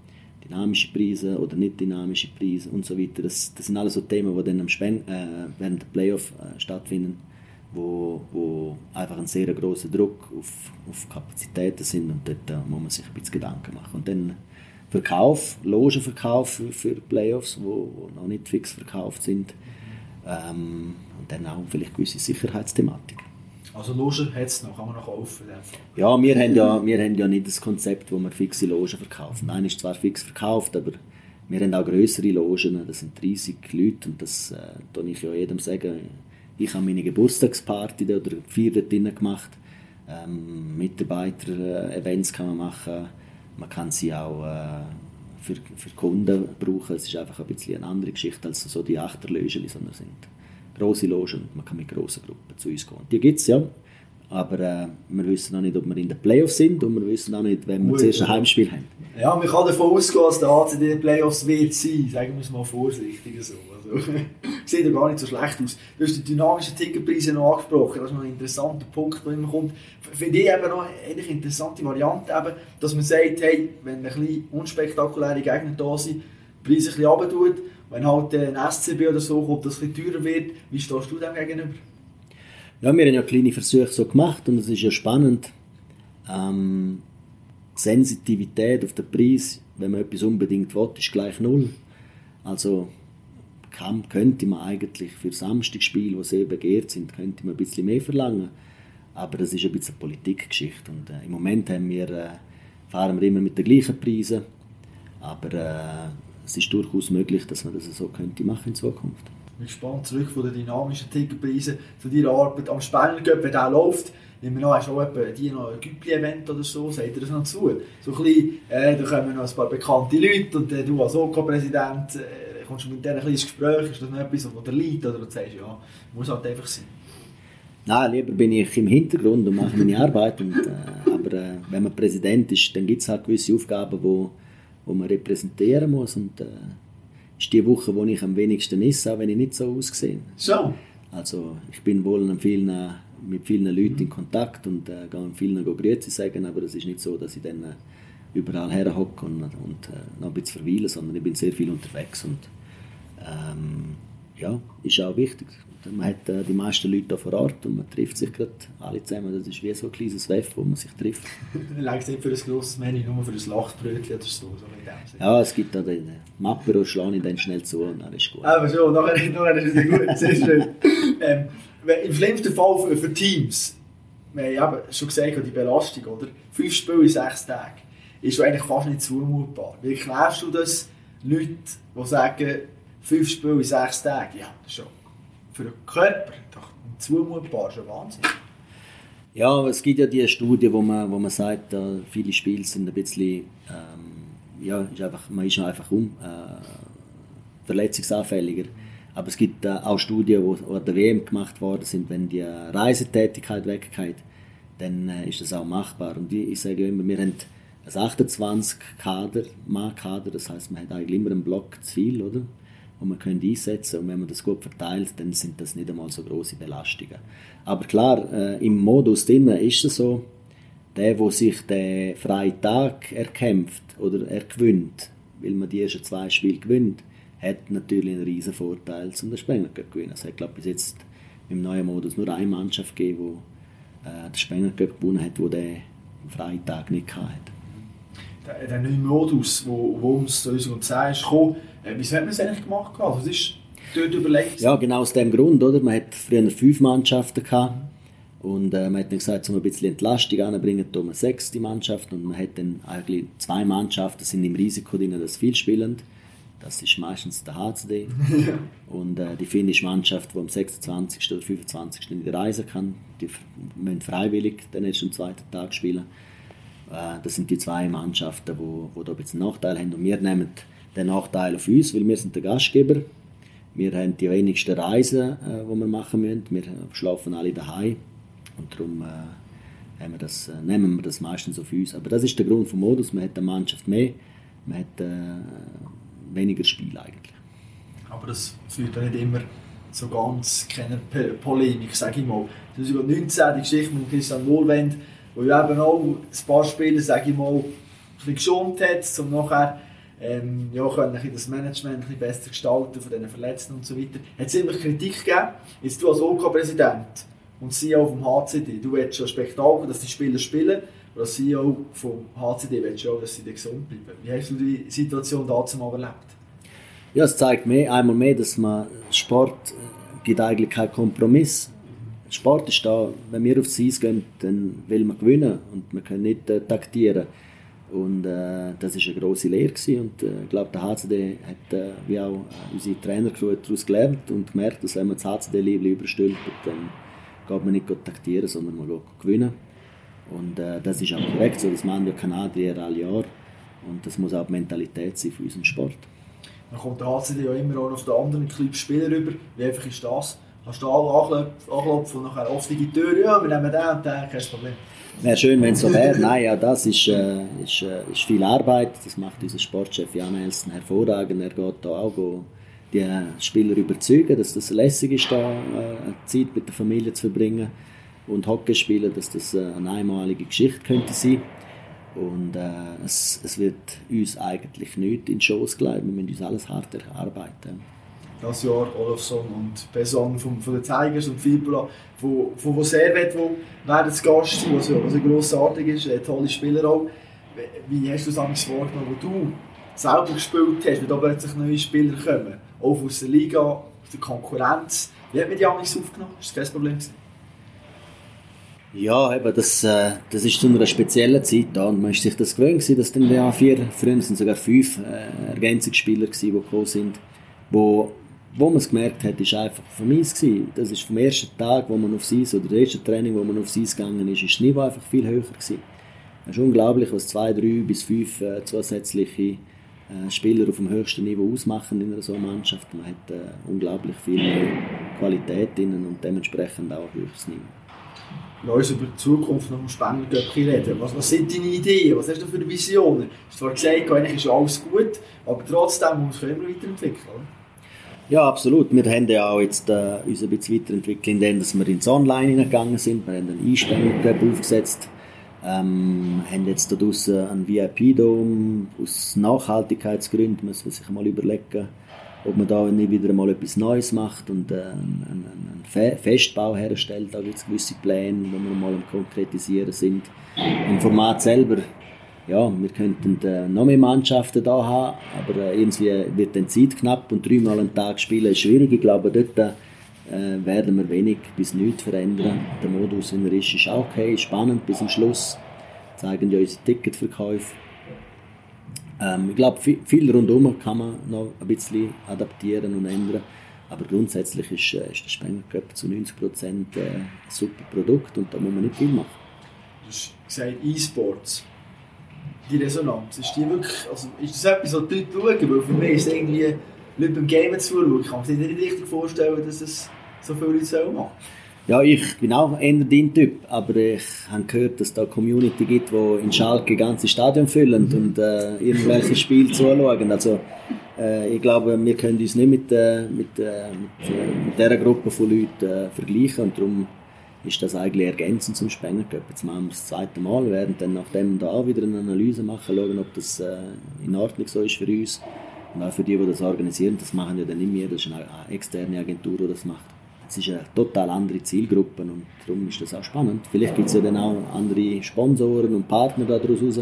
dynamische Preise oder nicht dynamische Preise und so weiter. Das, das sind alles so Themen, die dann am Spend, äh, während der Playoff äh, stattfinden, wo, wo einfach ein sehr großer Druck auf, auf Kapazitäten sind und dort äh, muss man sich ein bisschen Gedanken machen. Und dann Verkauf, Logenverkauf für, für Playoffs, wo, noch nicht fix verkauft sind ähm, und dann auch vielleicht gewisse Sicherheitsthematik. Also Logen hat es noch, kann man noch kaufen? Ja, wir haben ja, wir haben ja nicht das Konzept, wo wir fixe Logen verkaufen. Nein, ist zwar fix verkauft, aber wir haben auch größere Logen, das sind 30 Leute und das äh, ich ja jedem sagen. Ich habe meine Geburtstagsparty oder vier dort gemacht. Ähm, Mitarbeiter-Events kann man machen. Man kann sie auch äh, für, für Kunden brauchen. Es ist einfach ein bisschen eine andere Geschichte als so die Achterlöschen, sondern sind große Logen. Man kann mit grossen Gruppen zu uns gehen. Die gibt es ja. Aber äh, wir wissen noch nicht, ob wir in den Playoffs sind und wir wissen auch nicht, wenn wir zuerst ein Heimspiel haben. Ja, man kann davon ausgehen, dass der ACD in den Playoffs wird sein. Sagen wir es mal vorsichtig so. Also, sieht ja gar nicht so schlecht aus. Du hast die dynamischen Ticketpreise noch angesprochen. Das ist noch ein interessanter Punkt, der immer kommt. Finde ich eben noch eine interessante Variante, eben, dass man sagt, hey, wenn ein bisschen unspektakuläre Gegner da sind, die Preise ein bisschen runter wenn halt ein SCB oder so kommt, es ein teurer wird, wie stehst du dem gegenüber? Ja, wir haben ja kleine Versuche so gemacht und es ist ja spannend. Ähm, Sensitivität auf den Preis, wenn man etwas unbedingt will, ist gleich null. Also kann, könnte man eigentlich für Samstagspiele, die sehr begehrt sind, könnte man ein bisschen mehr verlangen. Aber das ist ein bisschen eine Politikgeschichte. Und äh, im Moment haben wir, äh, fahren wir immer mit den gleichen Preisen. Aber äh, es ist durchaus möglich, dass man das so könnte machen in Zukunft. Ich bin gespannt, zurück von den dynamischen Ticketpreisen zu deiner Arbeit am Cup, wenn der läuft. Nehmen wir noch, hast du auch die noch ein Güppli-Event oder so, sagt ihr das noch zu? So ein bisschen, äh, da kommen noch ein paar bekannte Leute und äh, du als OK-Präsident äh, kommst du mit denen ein ins Gespräch, ist das noch etwas, wo der liegt oder du sagst, ja, muss halt einfach sein? Nein, lieber bin ich im Hintergrund und mache meine Arbeit. Und, äh, aber äh, wenn man Präsident ist, dann gibt es halt gewisse Aufgaben, wo, wo man repräsentieren muss. Und äh, ist die Woche, wo ich am wenigsten esse, auch wenn ich nicht so aussehe. So? Also ich bin wohl an vielen, mit vielen Leuten in Kontakt und äh, gehe vielen Grüße sagen, aber es ist nicht so, dass ich dann äh, überall herhocke und, und äh, noch ein bisschen verweile, sondern ich bin sehr viel unterwegs und ähm, ja, ist auch wichtig. Man hat äh, die meisten Leute hier vor Ort und man trifft sich gerade alle zusammen. Das ist wie so ein kleines WEF, wo man sich trifft. Längst nicht für ein grosses Menü, nur für ein Lachbrötchen oder so. so ja, es gibt da den Mappe, da schlage ich dann schnell zu und dann ist gut. Aber schon, nachher, nachher ist es gut, sehr schön. ähm, Im schlimmsten Fall für, für Teams, wir haben schon gesagt, die Belastung, oder? Fünf Spiele in sechs Tagen ist eigentlich fast nicht zumutbar. Wie erklärst du das Leuten, die sagen, fünf Spiele in sechs Tagen? Ja, schon für den Körper doch zumutbar, schon Wahnsinn. Ja, es gibt ja die Studie, wo man, wo man sagt, viele Spiele sind ein bisschen, ähm, ja, ist einfach, man ist einfach um, äh, verletzungsanfälliger. Aber es gibt äh, auch Studien, die an der WM gemacht worden sind, wenn die Reisetätigkeit weggeht, dann äh, ist das auch machbar. Und ich, ich sage ja immer, wir haben ein 28 Kader, Mann-Kader, das heißt, man hat eigentlich immer einen Block zu viel, oder? Und man könnte einsetzen und wenn man das gut verteilt, dann sind das nicht einmal so große Belastungen. Aber klar, äh, im Modus drinnen ist es so, der, der sich den freien Tag erkämpft oder ergewinnt, weil man die ersten zwei Spiele gewinnt, hat natürlich einen riesen Vorteil zum den Spengler zu gewinnen. Es hat, glaube bis jetzt im neuen Modus nur eine Mannschaft gegeben, die äh, den Spengler gewonnen hat, den freien Tag nicht hatte der, der neue Modus, wo, wo uns 2010 ist gekommen, wieso hat man es eigentlich gemacht? Also, was ist dort überlegt? Ja, genau aus dem Grund, oder? Man hat früher fünf Mannschaften gehabt. Und äh, man hat dann gesagt, um ein bisschen Entlastung anzubringen, tun wir eine sechste Mannschaft. Und man hat dann eigentlich zwei Mannschaften sind im Risiko drin, dass viel spielen. Das ist meistens der HCD. und äh, die finnische Mannschaft, die am 26. oder 25. in die Reise kann, die müssen freiwillig den ersten und zweiten Tag spielen. Äh, das sind die zwei Mannschaften, die, die da ein bisschen Nachteil haben. Und wir nehmen den Nachteil auf uns, weil wir sind der Gastgeber. Wir haben die wenigsten Reisen, äh, die wir machen müssen. Wir schlafen alle daheim und darum äh, wir das, nehmen wir das meistens auf uns. Aber das ist der Grund vom Modus. Man hat eine Mannschaft mehr, man hat äh, weniger Spiel eigentlich. Aber das führt ja nicht immer so ganz keine Polemik, sage ich mal. 2019 die Geschichte mit Christian Wohlwend wo eben auch ein paar Spieler, sage ich mal, geschont hat, um nachher ähm, ja, können das Management ein besser gestalten von diesen Verletzten und so weiter. Hat immer Kritik gegeben. Jetzt du als OK-Präsident und CEO vom HCD, du willst schon Spektakel, dass die Spieler spielen, und als CEO vom HCD willst du auch, dass sie gesund bleiben. Wie hast du die Situation dazu erlebt? Ja, es zeigt mir einmal mehr, dass man Sport äh, gibt eigentlich keinen Kompromiss Sport ist da, wenn wir aufs Eis gehen, dann will man gewinnen und man kann nicht äh, taktieren. Und äh, das war eine grosse Lehre gewesen. und äh, ich glaube, der HCD hat, äh, wie auch äh, unsere Trainercrew daraus gelernt und gemerkt, dass wenn man das HCD-Liebling überstülpt, dann geht man nicht taktieren, sondern man geht gewinnen. Und äh, das ist auch korrekt so, das machen ja Kanadier alle Jahre und das muss auch die Mentalität sein für unseren Sport. Dann kommt der HCD ja immer auch auf den anderen Clubs Spieler rüber. Wie einfach ist das? Kannst du alle anklopfen und nachher offene Tür, ja, wir nehmen den und den, kein Problem. Wäre schön, wenn es so wäre. Nein, ja, das ist, äh, ist, äh, ist viel Arbeit. Das macht unser Sportchef Jan Elsen hervorragend. Er geht da auch go, die Spieler überzeugen, dass das lässig ist, da äh, Zeit mit der Familie zu verbringen und Hockey spielen, dass das äh, eine einmalige Geschichte könnte sein. Und äh, es, es wird uns eigentlich nicht in die Schoß gelegt. Wir müssen uns alles hart erarbeiten das Jahr Olofsson und Beson von, von den Tigers und Fibula, von, von, von Servet, wo werden zu Gast sein, was, was grossartig ist, ein tolle Spieler auch. Wie hast du es damals vorgenommen, wo du selber gespielt hast, wenn da plötzlich neue Spieler kommen, auch aus der Liga, aus der Konkurrenz? Wie hat man die damals aufgenommen? Ist das kein Problem? Ja, eben, das, äh, das ist zu einer speziellen Zeit da und man ist sich das gewöhnt gewesen, dass dann ja vier, früher sind sogar fünf äh, Ergänzungsspieler gewesen, die gekommen sind, wo, wo man es gemerkt hat, ist einfach mir gewesen. Das ist vom ersten Tag, wo man aufs Eis, oder das erste Training, wo man aufs Eis gegangen ist, ist das Niveau einfach viel höher gewesen. Es ist unglaublich, was zwei, drei bis fünf äh, zusätzliche äh, Spieler auf dem höchsten Niveau ausmachen in einer so Mannschaft. Man hat äh, unglaublich viel Qualität innen und dementsprechend auch höchstes Niveau lass uns über die Zukunft noch Spengler reden. Was, was sind deine Ideen? Was hast du für Visionen? Du hast zwar gesagt, eigentlich ist alles gut, aber trotzdem muss man immer weiterentwickeln. Oder? Ja, absolut. Wir haben ja auch jetzt äh, uns ein bisschen weiterentwickelt, indem wir ins Online hineingegangen sind. Wir haben einen Einstellungsgruppe aufgesetzt, ähm, haben jetzt da draussen einen VIP-Dom. Aus Nachhaltigkeitsgründen müssen wir sich mal überlegen, ob man da nicht wieder mal etwas Neues macht und äh, einen, einen Festbau herstellt. Da gibt es gewisse Pläne, wo wir mal am Konkretisieren sind. Im Format selber, ja, wir könnten äh, noch mehr Mannschaften da haben, aber äh, irgendwie wird dann Zeit knapp und dreimal am Tag spielen ist schwierig. Ich glaube, dort äh, werden wir wenig bis nichts verändern. Der Modus, wie er ist, ist auch okay, spannend bis zum Schluss. Zeigen ja unsere Ticketverkäufe. Ähm, ich glaube, viel, viel rundum kann man noch ein bisschen adaptieren und ändern. Aber grundsätzlich ist, äh, ist der Spengler Cup zu 90 Prozent, äh, ein super Produkt und da muss man nicht viel machen. Du hast gesagt, E-Sports. Die Resonanz, ist die wirklich, also ist das etwas, was die Leute schauen? Weil für mich ist es irgendwie, Leute beim Gamen zuschauen, ich kann mir nicht richtig vorstellen, dass es so viele Leute machen ja, ich bin auch eher dein Typ, aber ich habe gehört, dass es da eine Community gibt, die in Schalke ganze Stadion füllen mhm. und äh, irgendwelche Spiele zuschauen. Also äh, ich glaube, wir können uns nicht mit, äh, mit, äh, mit, äh, mit dieser Gruppe von Leuten äh, vergleichen und darum ist das eigentlich ergänzend zum Spenger Cup. Jetzt machen wir das zweite Mal, werden dann nachdem da wieder eine Analyse machen, schauen, ob das äh, in Ordnung so ist für uns und auch für die, die das organisieren. Das machen ja dann nicht wir, das ist eine, externe Agentur, die das macht es ist eine total andere Zielgruppe und darum ist das auch spannend. Vielleicht gibt es ja dann auch andere Sponsoren und Partner daraus raus.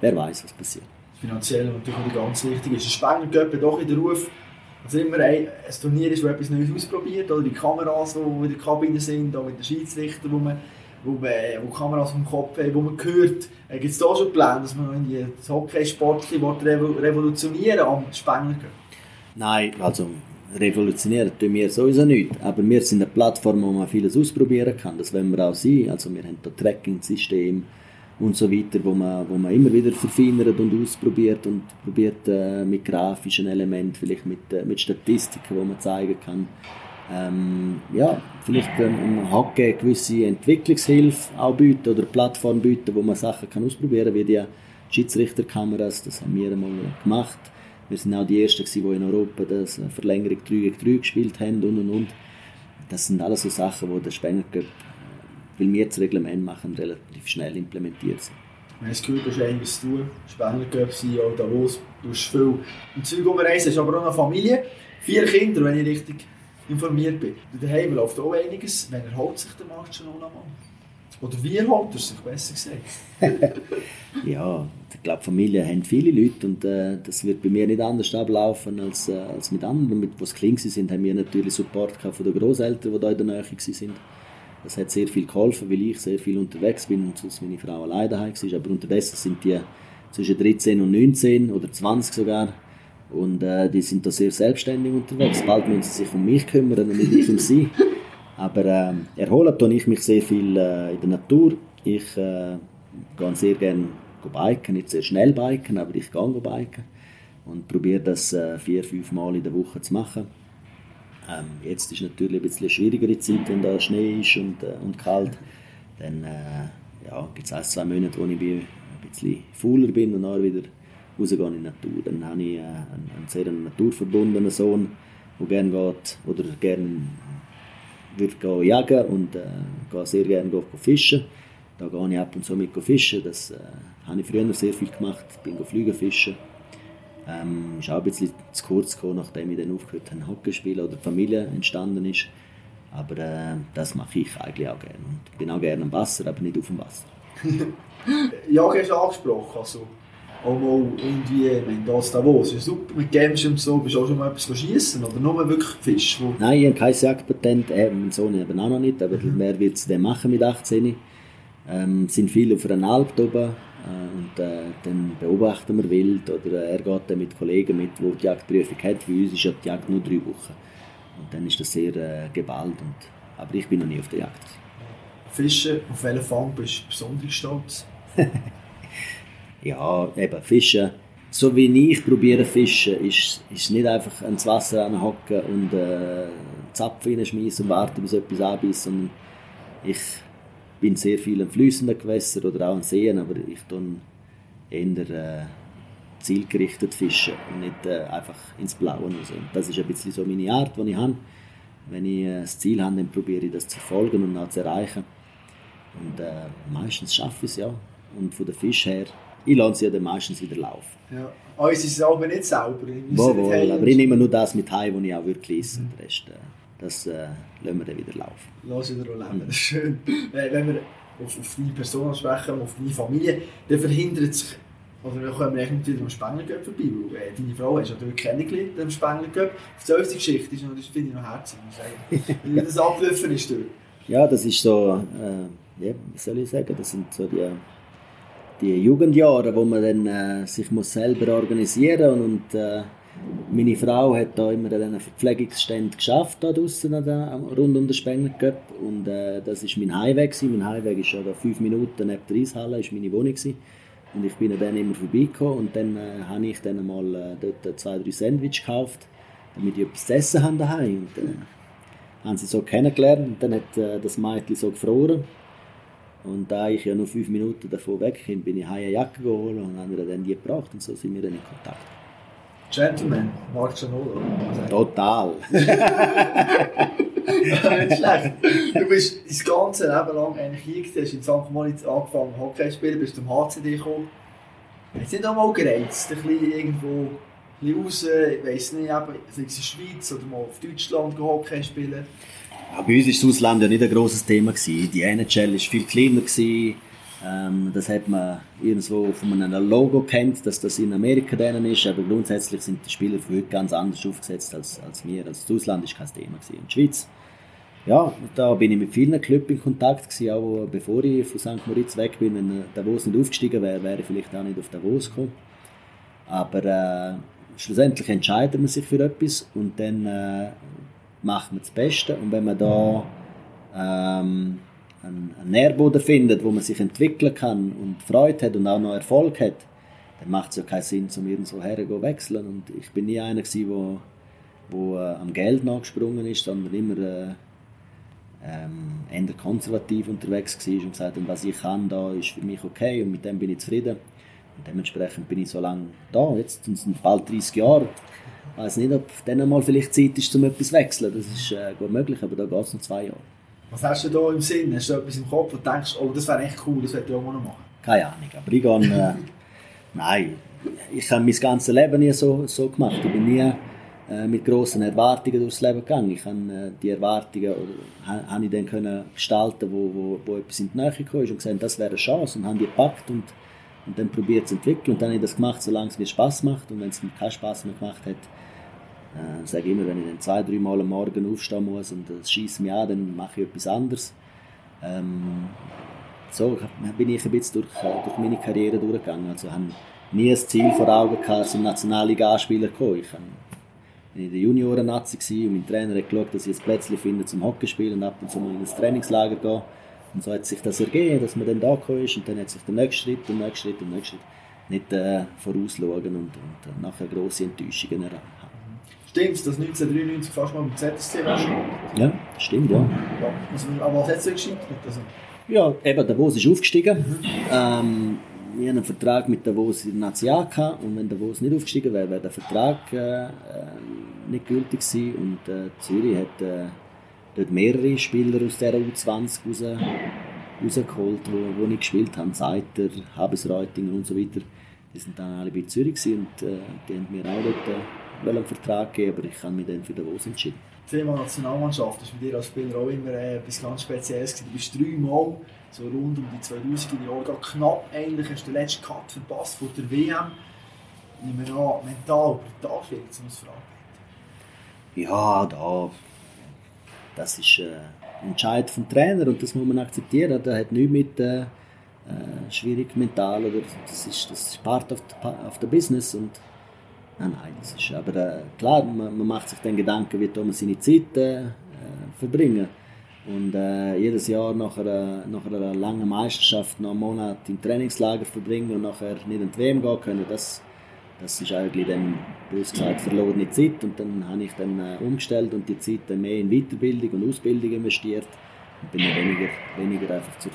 Wer weiß, was passiert. Finanziell natürlich ganz wichtig ist. Spengler Göppe doch in der Ruf, dass immer ein, Turnier ist, wo etwas Neues ausprobiert, oder die Kameras, die in der Kabine sind, auch mit den Schiedsrichtern, wo man wo, man, wo Kameras vom Kopf haben, wo man hört, äh, gibt es da schon Pläne, dass man das Hockey-Sport revolutionieren am Spengler Nein, also revolutionieren tun wir sowieso nicht. Aber wir sind eine Plattform, wo man vieles ausprobieren kann. Das wollen wir auch sein. Also wir haben da Tracking-System und so weiter, wo man, wo man immer wieder verfeinert und ausprobiert und probiert äh, mit grafischen Elementen, vielleicht mit, äh, mit Statistiken, wo man zeigen kann, ähm, ja, vielleicht ähm, Hockey eine gewisse Entwicklungshilfe auch bieten oder Plattform bieten, wo man Sachen kann ausprobieren kann, wie die Schiedsrichterkameras, das haben wir einmal gemacht wir sind auch die Ersten, die in Europa das Verlängerung 3 gegen 3 gespielt haben und und und. Das sind alles so Sachen, die der Spenger Cup, weil wir das Reglement machen, relativ schnell implementiert sind. Es gehört, du hast einiges zu tun. Spenger Cup, CEO Davos, du hast viel im Zeug umreisen, hast aber auch eine Familie. Vier Kinder, wenn ich richtig informiert bin. Daheim läuft auch einiges. Wenn erholt sich der Markt schon noch einmal? Oder wie erholt er sich, besser gesagt? ja, ich glaube, Familien haben viele Leute und äh, das wird bei mir nicht anders ablaufen als, äh, als mit anderen. Mit was klein sind, haben wir natürlich Support von den Großeltern, die da in der Nähe waren. Das hat sehr viel geholfen, weil ich sehr viel unterwegs bin und sonst meine Frau alleine daheim war. Aber unterdessen sind die zwischen 13 und 19 oder 20 sogar. Und äh, die sind da sehr selbstständig unterwegs. Bald müssen sie sich um mich kümmern und nicht ich um sie. Aber äh, erholen tue ich mich sehr viel äh, in der Natur. Ich äh, gehe sehr gerne biken, nicht sehr schnell biken, aber ich gehe biken und probiere das äh, vier, fünf Mal in der Woche zu machen. Ähm, jetzt ist natürlich ein bisschen schwierigere Zeit, wenn da Schnee ist und, äh, und kalt. Dann äh, ja, gibt es ein, zwei Monate, wo ich ein bisschen fauler bin und dann wieder rausgehe in die Natur. Dann habe ich äh, einen, einen sehr naturverbundenen Sohn, der gerne geht oder gerne würde jagen und äh, sehr gerne fischen. Da gehe ich ab und zu mit fischen. Das äh, habe ich früher sehr viel gemacht. Ich bin fliegen fischen. Ähm, ist auch ein bisschen zu kurz gekommen, nachdem ich dann aufgehört habe, Hockey spielen oder die Familie entstanden ist. Aber äh, das mache ich eigentlich auch gerne. Und bin auch gerne am Wasser, aber nicht auf dem Wasser. ja, hast du angesprochen. Also, auch mal irgendwie, wenn das Davos ist super mit Games und so, bist du auch schon mal etwas schießen oder nur wirklich Fisch? Wo Nein, ich habe kein Jagdpatent, äh, mein Sohn eben auch noch nicht, aber Mhm. wer wird es denn machen mit 18? Ähm, sind viele auf einer Alp oben und äh, dann beobachten wir wild oder äh, er geht dann mit Kollegen mit, die die Jagdprüfung haben. Für uns ist ja die Jagd nur drei Wochen und dann ist das sehr äh, geballt. Und, aber ich bin noch nie auf der Jagd. Fischen, auf welchen Fang bist du besonders stolz? Ja, eben, Fischen. So wie ich probiere Fischen, ist, ist nicht einfach ans Wasser anhocken und äh, Zapfen reinschmeißen und warten, bis etwas anbeißt, sondern ich bin sehr viel an fließenden Gewässern oder auch an Seen, aber ich tue eher äh, zielgerichtet fischen und nicht äh, einfach ins Blaue raus. Und das ist ein bisschen so meine Art, die ich habe. Wenn ich äh, das Ziel habe, dann probiere ich das zu verfolgen und auch zu erreichen. Und äh, meistens schaffe ich es ja. Und von den Fisch her, ich lasse sie ja dann meistens wieder laufen. Ja. Uns ist es aber nicht sauber. Wir müssen Wohl, nicht wohl, heim aber ich nehme nur das mit heim, was ich auch wirklich esse. Und den Rest, äh, das äh, lassen wir dann wieder laufen. Lass wieder leben, das ist schön. Wenn wir auf, auf deine Person sprechen, auf deine Familie, dann verhindert sich, oder wir kommen nicht wieder am Spengler vorbei, weil äh, deine Frau hast du natürlich kennengelernt am Spengler Cup. Die unsere Geschichte, ist noch- das finde ich noch herzig, muss ich. Wie das abgelaufen ist dort. Ja, das ist so, äh, ja, wie soll ich sagen, das sind so die, die Jugendjahre, wo man dann äh, sich muss selber organisieren und, und äh, meine Frau hat da immer an diesen Verpflegungsständen geschafft, da der, rund um den Spengler und äh, das ist mein Heimweg. Mein Heimweg ist ja fünf Minuten neben der Eishalle, ist meine Wohnung gewesen. und ich bin dann immer vorbeigekommen und dann äh, habe ich dann mal äh, dort zwei, drei Sandwich gekauft, damit ich etwas zu essen habe daheim und äh, haben sie so kennengelernt und dann hat äh, das Mädchen so gefroren. Und da ich ja nur fünf Minuten davon weg bin, bin ich heim eine Jacke geholt und habe ihr dann die gebracht und so sind wir dann in Kontakt. Gentleman, Marc Gianolo. Total. nicht schlecht. Du bist das ganze Leben lang eigentlich hier gewesen, hast in St. Moritz angefangen Hockey zu spielen, bist zum HCD gekommen. Hast du nicht einmal gereizt, ein bisschen irgendwo ein bisschen raus, ich weiss nicht, eben, sei es in der Schweiz oder mal auf Deutschland Hockey spielen? Ja, bei uns war das Ausland ja nicht ein grosses Thema. Gewesen. Die NHL war viel kleiner. Gewesen. Ähm, das hat man irgendwo von einem Logo kennt, dass das in Amerika denen ist, aber grundsätzlich sind die Spieler von heute ganz anders aufgesetzt als, als wir. Also das Ausland war kein Thema. Gewesen. Und die Schweiz, ja, da bin ich mit vielen Clubs in Kontakt gewesen, auch bevor ich von St. Moritz weg bin. Wenn Davos nicht aufgestiegen wäre, wäre ich vielleicht auch nicht auf Davos gekommen. Aber äh, schlussendlich entscheidet man sich für etwas und dann äh, macht man das Beste. Und wenn man da ähm, einen, einen Nährboden findet, wo man sich entwickeln kann und Freude hat und auch noch Erfolg hat, dann macht es ja keinen Sinn, zum irgendwo hergehen wechseln. Und ich bin nie einer gewesen, wo, wo äh, am Geld nachgesprungen ist, sondern immer äh, ähm, eher konservativ unterwegs war und gesagt hat, was ich kann, da ist für mich okay und mit dem bin ich zufrieden. Und dementsprechend bin ich so lange da, jetzt sind es bald 30 Jahre. Ich weiß nicht, ob dann mal vielleicht Zeit ist, um etwas zu wechseln. Das ist äh, gut möglich, aber da geht es noch zwei Jahre. Was hast du da im Sinn? Hast du etwas im Kopf, wo du denkst, oh, das wäre echt cool, das hätte ich auch mal noch machen? Keine Ahnung, aber ich gehe, äh, nein, ich habe mein ganzes Leben nie so, so gemacht. Ich bin nie äh, mit grossen Erwartungen durchs Leben gegangen. Ich habe äh, die Erwartungen oder, ha, habe ich dann können gestalten, wo, wo, wo etwas in die Nähe gekommen ist und gesagt, das wäre eine Chance und haben die gepackt und, und dann probiert zu entwickeln und dann habe ich das gemacht, solange es mir Spaß macht und wenn es mir keinen Spaß mehr gemacht hat, äh, sage ich immer, wenn ich dann zwei, drei Mal am Morgen aufstehen muss und das schießt mich an, dann mache ich etwas anderes. Ähm, so bin ich ein bisschen durch, durch meine Karriere durchgegangen. Also habe nie ein Ziel vor Augen gehabt, zum Nationalliga-Spieler zu kommen. Ich war in der Junioren-Nazi und mein Trainer hat geschaut, dass ich ein Plätzchen finde zum Hockey spielen und ab und zu mal in ein Trainingslager gehen. Und so hat sich das ergeben, dass man dann da gekommen ist und dann hat sich der nächste Schritt, der nächste Schritt, der nächste Schritt nicht äh, vorausschauen und, und äh, nachher grosse Enttäuschungen haben. Stimmt dass 1993 fast mal mit ZSC warst? Ja, stimmt, ja. Ja. Also, aber was hat es gescheitert? Also, Ja, eben, Davos ist aufgestiegen. Ähm, wir haben einen Vertrag mit Davos in der Nazi A gehabt und wenn Davos nicht aufgestiegen wäre, wäre der Vertrag äh, äh, nicht gültig gewesen und äh, Zürich hat äh, dort mehrere Spieler aus der U20 raus, rausgeholt, wo, wo nicht gespielt haben, Seiter, Habesreutinger und so weiter. Die sind dann alle bei Zürich und äh, die haben mir auch dort äh, einen Vertrag geben, aber ich habe mich dann für Davos entschieden. Thema Nationalmannschaft ist bei dir als Spieler auch immer äh, etwas ganz Spezielles. Du bist dreimal so rund um die 2000er Jahre knapp eigentlich hast du den letzten Cut verpasst vor der WM. Ich nehme an, mental brutal schwierig zu verarbeiten. Ja, da, das ist äh, ein Entscheid vom Trainer und das muss man akzeptieren. Der hat nichts mit äh, äh, schwierig mental oder das ist, das ist part of the, of the business und Nein, nein, das ist, aber äh, klar, man, man, macht sich dann Gedanken, wie man seine Zeit äh, verbringen. Und äh, jedes Jahr nach einer, nach einer langen Meisterschaft noch einen Monat im Trainingslager verbringen und nachher nicht in die WM gehen können, das, das ist eigentlich dann, bös gesagt, verlorene Zeit. Und dann habe ich dann äh, umgestellt und die Zeit dann mehr in Weiterbildung und Ausbildung investiert und bin dann weniger, weniger einfach zur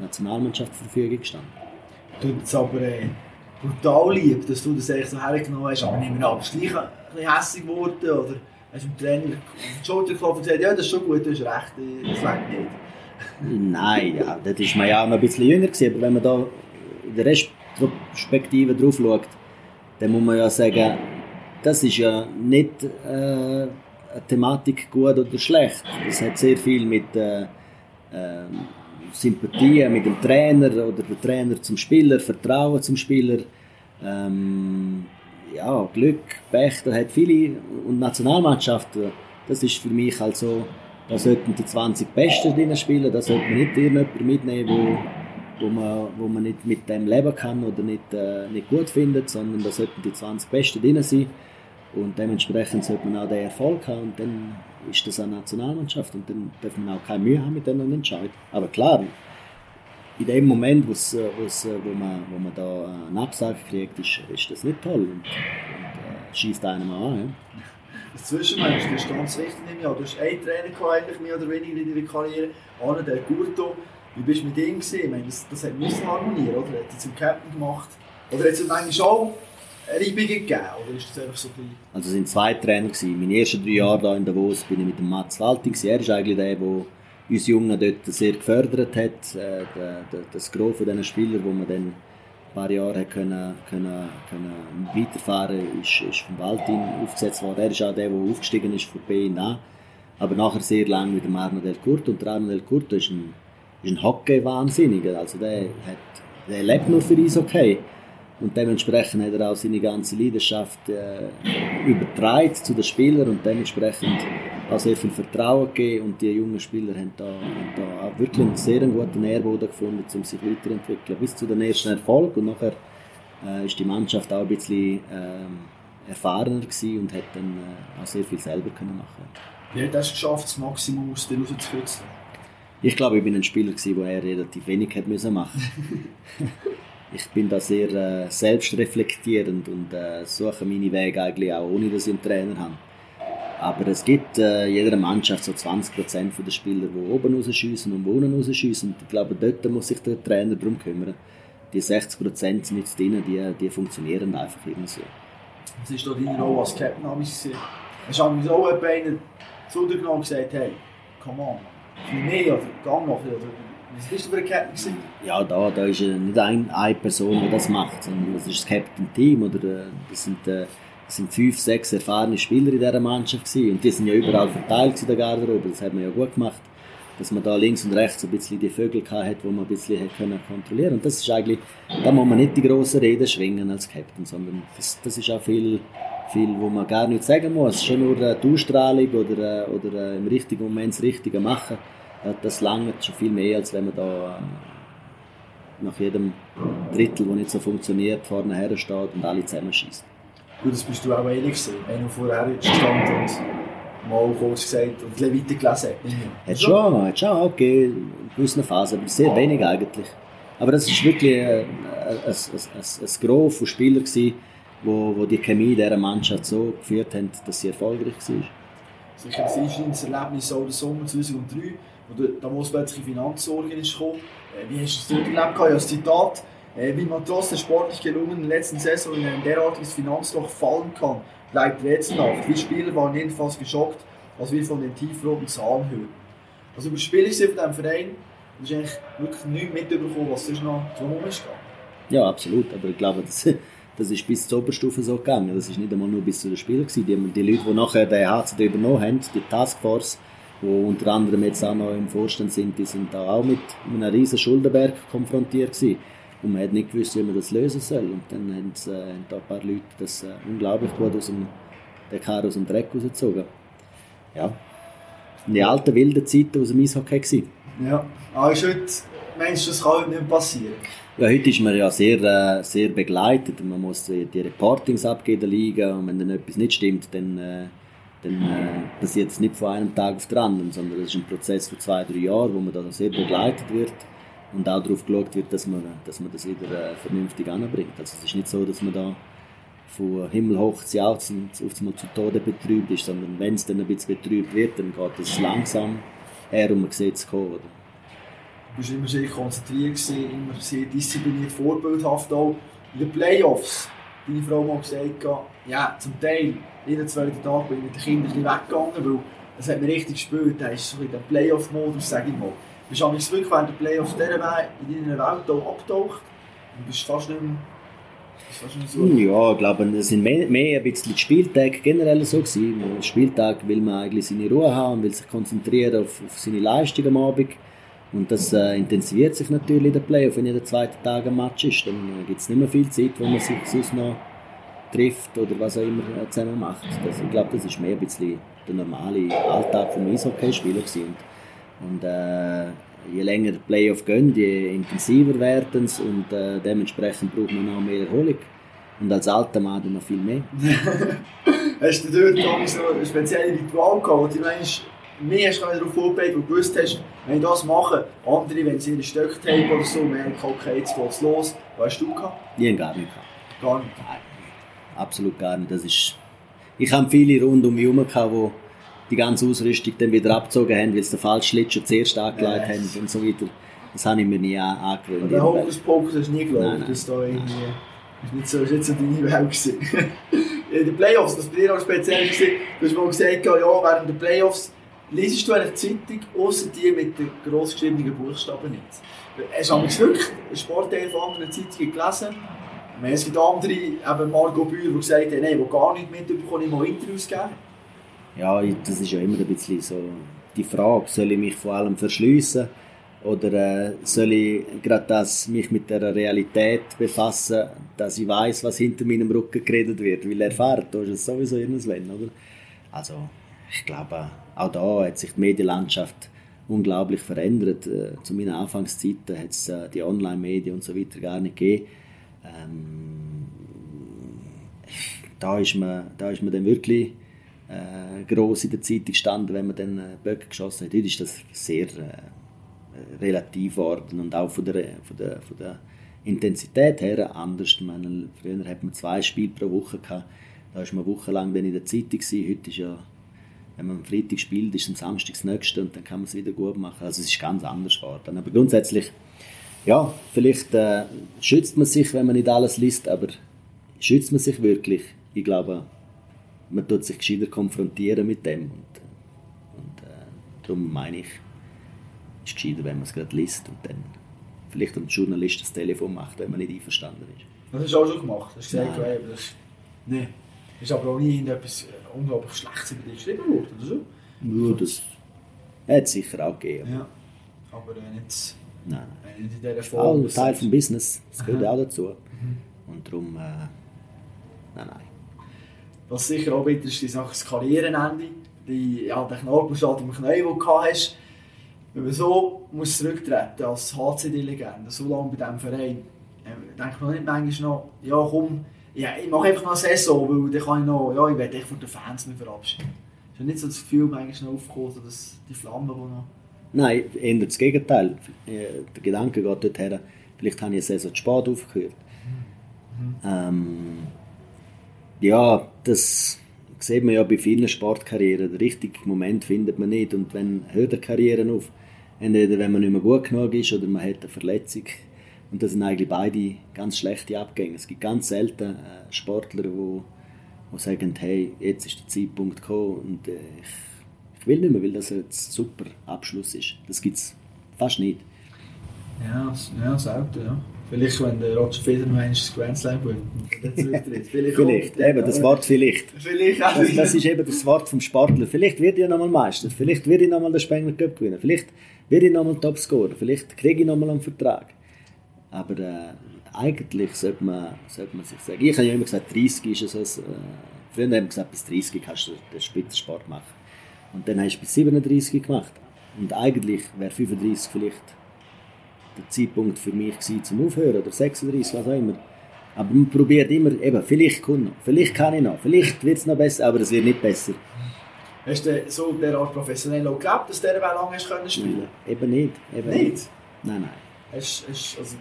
Nationalmannschaft zur Verfügung gestanden. Du jetzt aber äh, brutal lieb, dass du das eigentlich so hergenommen hast, aber nicht mehr ab. Bist du gleich ein bisschen hässlich geworden oder hast du dem Trainer auf die Schulter geklopft und gesagt, ja, das ist schon gut, du hast recht, das weg nicht? Nein, ja, das war man ja auch noch ein bisschen jünger, gewesen, aber wenn man da in der Respektive drauf schaut, dann muss man ja sagen, das ist ja nicht äh, eine Thematik gut oder schlecht. Das hat sehr viel mit äh, äh, Sympathie mit dem Trainer oder der Trainer zum Spieler, Vertrauen zum Spieler, ähm, ja, Glück, Pech, da hat viele. Und Nationalmannschaften, das ist für mich halt so, da sollten die 20 Besten drin spielen, da sollte man nicht irgendjemanden mitnehmen, wo, wo, man, wo man nicht mit dem leben kann oder nicht, äh, nicht gut findet, sondern da sollten die 20 Besten drin sein. Und dementsprechend sollte man auch den Erfolg haben und dann ist das eine Nationalmannschaft und dann darf man auch keine Mühe haben mit diesen Entscheidungen. Aber klar, in dem Moment, wo's, wo's, wo, man, wo man da einen Absage kriegt, ist, ist das nicht toll und, und äh, schießt einem an. Ja. Das Zwischenmensch, das ist ganz wichtig im Jahr. Du hast einen Trainer gehabt, eigentlich mehr oder weniger in deiner Karriere, Arne der Gurto. Wie bist du mit ihm gewesen? Ich meine, das, das hat müssen harmonieren, oder? Hat er zum Captain gemacht? Oder hat es eigentlich auch Reibungen gegeben? Oder ist das einfach so ein Also es waren zwei Trainer. Gewesen. Meine ersten drei Jahre hier in Davos bin ich mit dem Mats Walting. Er ist eigentlich der, der uns Jungen dort sehr gefördert hat. Äh, das Gros von diesen Spielern, wo man dann ein paar Jahre können, können, können weiterfahren ist, ist vom Waltin aufgesetzt worden. Er ist auch der, der aufgestiegen ist von B in A. Aber nachher sehr lange mit dem Arno Del Curto. Und der Arno Del Curto ist ein, ein Hockey-Wahnsinniger. Also der, hat, der lebt nur für uns okay. Und dementsprechend hat er auch seine ganze Leidenschaft äh, übertragen zu den Spielern und dementsprechend auch sehr viel Vertrauen gegeben. Und die jungen Spieler haben da, haben da auch wirklich einen sehr guten Nährboden gefunden, um sich weiterzuentwickeln, bis zu den ersten Erfolg. Und nachher äh, ist die Mannschaft auch ein bisschen äh, erfahrener gewesen und hat dann äh, auch sehr viel selber können machen. Wie hat er es geschafft, das Maximum aus dir rauszukitzeln? Ich glaube, ich bin ein Spieler gewesen, der relativ wenig hat müssen machen. ich bin da sehr äh, selbstreflektierend und äh, suche meine Wege eigentlich auch, ohne dass ich einen Trainer habe. Aber es gibt äh, jeder Mannschaft so 20% der Spieler, die oben rausschiessen und unten rausschiessen. Ich glaube, dort muss sich der Trainer darum kümmern. Die 60% sind jetzt drin, die, die funktionieren einfach immer so. Was ist da deine Rolle als Captain? Hast du auch jemanden zu dir genommen und gesagt, hey, come on, für mich oder gang noch? Oder du für eine Captain? Ja, da, da ist nicht ein, eine Person, die das macht, sondern das ist das Captain-Team. Oder äh, das äh, das sind fünf, sechs erfahrene Spieler in dieser Mannschaft gewesen. Und die sind ja überall verteilt in der Garderobe. Das hat man ja gut gemacht. Dass man da links und rechts ein bisschen die Vögel hatte, die man ein bisschen können kontrollieren Und das ist eigentlich, da muss man nicht die grossen Reden schwingen als Captain, sondern das, das ist auch viel, viel, wo man gar nicht sagen muss. Schon nur die Ausstrahlung oder, äh, oder im richtigen Moment das Richtige machen das lange schon viel mehr, als wenn man da äh, nach jedem Drittel, das nicht so funktioniert, vorne her steht und alle zusammenschießt. Gut, das bist du auch ehrlich gewesen. Wenn du vorher gestanden und mal kurz gesagt und ein bisschen weitergelesen hat. Hat schon, hat schon auch gegeben, in gewissen Phasen, aber sehr wenig eigentlich. Aber das war wirklich ein, ein, ein, ein, ein Gros von Spielern, gewesen, wo, wo die Chemie dieser Mannschaft so geführt haben, dass sie erfolgreich war. Sicher, das Einschneidenserlebnis auch der Sommer 2003 wo damals plötzlich Finanzsorgen ist gekommen. Äh, wie hast du es dort erlebt? Ja, das Zitat, äh, wie man trotz der sportlich gelungenen letzten Saison in ein derartiges Finanzloch fallen kann, bleibt rätselhaft. Wir Spieler waren jedenfalls geschockt, als wir von den tiefroten Zahlen hören. Also über Spieler von diesem Verein, du hast eigentlich wirklich nichts mitbekommen, was sonst noch drumherum ist. Ja, absolut. Aber ich glaube, das, das ist bis zur Oberstufe so gegangen. Das ist nicht einmal nur bis zu den Spielen gewesen. Die, die Leute, die nachher den HCD übernommen haben, die Taskforce, die unter anderem jetzt auch noch im Vorstand sind, die sind da auch mit einem riesen Schuldenberg konfrontiert gewesen. Und man hat nicht gewusst, wie man das lösen soll. Und dann haben, äh, haben da ein paar Leute das äh, unglaublich gut aus dem, den Karren aus dem Dreck rausgezogen. Ja. Die alten wilden Zeiten aus dem Eishockey gewesen. Ja, aber ist heute, meinst du, das kann heute nicht passieren? Ja, heute ist man ja sehr, äh, sehr begleitet. Man muss die Reportings abgeben der Liga und wenn dann etwas nicht stimmt, dann, äh, dann äh, passiert es nicht von einem Tag auf den anderen, sondern es ist ein Prozess von zwei, drei Jahren, wo man da sehr begleitet wird und auch darauf geschaut wird, dass man, dass man das wieder äh, vernünftig anbringt. Also es ist nicht so, dass man da von Himmel hoch zu auf zum zu Tode betrübt ist, sondern wenn es dann ein bisschen betrübt wird, dann geht es langsam her und man sieht es kommen. Oder? Du warst immer sehr konzentriert, immer sehr diszipliniert, vorbildhaft auch. In den Playoffs, deine Frau mal gesagt, ja, zum Teil, jeden zweiten Tag bin ich mit den Kindern weggegangen, weil es hat mir richtig gespürt, da ist so in dem Playoff-Modus, sage ich mal. Du bist eigentlich wirklich während der Playoffs in deiner Welt abgetaucht und bist fast nicht mehr so. Ja, ich glaube, es sind mehr, mehr ein bisschen die Spieltage generell so gewesen. Am Spieltag will man eigentlich seine Ruhe haben und will sich konzentrieren auf, auf seine Leistung am Abend. Und das äh, intensiviert sich natürlich in den Playoff, wenn jeder zweite Tag ein Match ist. Dann äh, gibt es nicht mehr viel Zeit, wo man sich sonst noch trifft oder was auch immer zusammen macht. Das, ich glaube, das ist mehr ein bisschen der normale Alltag vom Eishockeyspieler gewesen. Und äh, je länger die Playoff gehen, je intensiver werden sie und äh, dementsprechend braucht man noch mehr Erholung. Und als alter Mann noch viel mehr. hast du dort so ein spezielles Ritual gehabt, du meinst, mehr hast du darauf vorbereitet, wo du gewusst hast, wenn ich das mache, andere, wenn sie ihre Stöcke haben oder so, merken, okay, jetzt geht es los. Was hast du gehabt? Ich gar nicht gehabt. Gar nicht? Nein, absolut gar nicht. Das ist... Ich habe viele rund um mich herum, die die ganze Ausrüstung dann wieder abgezogen haben, weil sie den falschen Schlittschuh zuerst angelegt yes. haben und so weiter. Das habe ich mir nie angewöhnt. Der Hokuspokus hast du nie geglaubt, dass da irgendwie... Das war nicht so, nicht so deine Welt. in den Playoffs, das bei dir auch speziell war, du hast mal gesagt, ja, während der Playoffs lesest du eine Zeitung, außer die mit den grossgeschriebenen Buchstaben nicht. Hast du wirklich einen Sportteil von anderen Zeitungen gelesen? Es gibt andere, eben Margot Bühr, die gesagt haben, nein, die gar nicht mitbekommen, ich mal Interviews geben ja, das ist ja immer ein bisschen so die Frage, soll ich mich vor allem verschliessen oder äh, soll ich gerade das mich mit der Realität befassen, dass ich weiß, was hinter meinem Rücken geredet wird, weil erfahren, da ist es sowieso irgendwann, oder? Also, ich glaube, auch da hat sich die Medienlandschaft unglaublich verändert. Äh, zu meinen Anfangszeiten hat es äh, die Online-Medien und so weiter gar nicht gegeben. Ähm, da ist man, da ist man dann wirklich äh, gross in der Zeitung gestanden, wenn man dann äh, Böcke geschossen hat. Heute ist das sehr äh, relativ geworden und auch von der, von der, von der Intensität her anders. Meine, früher hat man zwei Spiele pro Woche gehabt. Da war man wochenlang dann in der Zeitung. Gewesen. Heute ist ja, wenn man am Freitag spielt, ist am Samstag das nächste und dann kann man es wieder gut machen. Also es ist ganz anders geworden. Aber grundsätzlich, ja, vielleicht äh, schützt man sich, wenn man nicht alles liest, aber schützt man sich wirklich? Ich glaube, man tut sich gescheiter konfrontieren mit dem. Und, und äh, darum meine ich, ist gescheiter, wenn man es gerade liest und dann vielleicht dem Journalist das Telefon macht, wenn man nicht einverstanden ist. Das hast du auch schon gemacht. Hast du gesagt, Nein. das, nee. ist aber auch nie etwas unglaublich Schlechtes über dich geschrieben worden, oder so? Ja, das hat es sicher auch gegeben. Ja, aber äh, nicht, nein. nicht in dieser Form. Auch ein Teil des Business, das gehört Aha. auch dazu. Mhm. Und darum, äh, nein, nein. Was sicher auch bitter ist, ist das Karrierenende. Die, ja, der Knorpelschalt im Knie, den du hast. Wenn man so muss zurücktreten als HCD-Legende, so lange bei diesem Verein, äh, denkt man nicht manchmal noch, ja komm, ja, ich mache einfach noch eine Saison, weil dann kann ich noch, ja, ich werde von den Fans nicht verabschieden. Ist nicht so das Gefühl manchmal noch aufgekommen, dass die Flamme, die noch... Nein, eher das Gegenteil. Der Gedanke geht dorthin, vielleicht habe ich eine Saison zu spät aufgehört. Mhm. Ähm, ja, das sieht man ja bei vielen Sportkarrieren. Den richtigen Moment findet man nicht. Und wenn hört eine Karriere auf, entweder wenn man nicht mehr gut genug ist oder man hat eine Verletzung. Und das sind eigentlich beide ganz schlechte Abgänge. Es gibt ganz selten äh, Sportler, die, die sagen, hey, jetzt ist der Zeitpunkt gekommen und äh, ich will nicht mehr, weil das ein super Abschluss ist. Das gibt es fast nicht. Ja, ja selten, ja. Vielleicht, wenn der Roger Federer das Grand Slam gewinnt. Vielleicht, vielleicht. eben, das Wort vielleicht. Vielleicht das, das ist eben das Wort vom Sportler. Vielleicht wird ich nochmal Meister. Vielleicht wird ich nochmal den Spengler Cup gewinnen. Vielleicht werde ich nochmal Topscorer. Vielleicht kriege ich nochmal einen Vertrag. Aber äh, eigentlich sollte man, sollte man sich sagen, ich habe ja immer gesagt, 30 ist es. Äh, früher haben wir gesagt, bis 30 kannst du den Spitzensport machen. Und dann hast du bis 37 gemacht. Und eigentlich wäre 35 vielleicht der Zeitpunkt für mich gewesen, zum Aufhören oder 36, was auch immer. Aber man probiert immer, eben, vielleicht kann noch, vielleicht kann ich noch, vielleicht wird es noch besser, aber es wird nicht besser. Hast du so derart professionell auch geglaubt, dass du diese lange hast können spielen nein, Eben nicht. Eben nicht? nicht? Nein, nein. Hast, hast also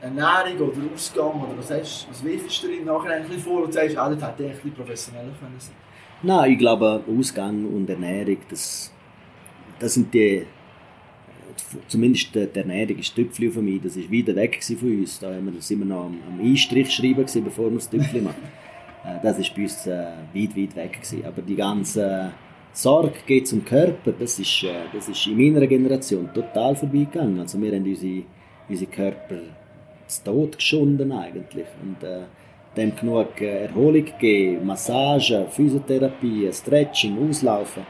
Ernährung oder Ausgang oder was, hast, was wirfst du dir bisschen vor und sagst, ah, das hätte ich ein bisschen professioneller können sein? Nein, ich glaube, Ausgang und Ernährung, das, das sind die zumindest die Ernährung ist Tüpfli für mich, das ist wieder weg von uns. Da haben wir, sind wir noch am, am Einstrich schreiben, gewesen, bevor wir das Tüpfli machen. Äh, das ist bei uns äh, weit, weit weg. Gewesen. Aber die ganze Sorge geht zum Körper, das ist, äh, das ist in meiner Generation total vorbeigegangen. Also wir haben unsere, unsere Körper zu Tod geschunden eigentlich. Und, äh, dem genug äh, Erholung gegeben, Massage, Physiotherapie, Stretching, Auslaufen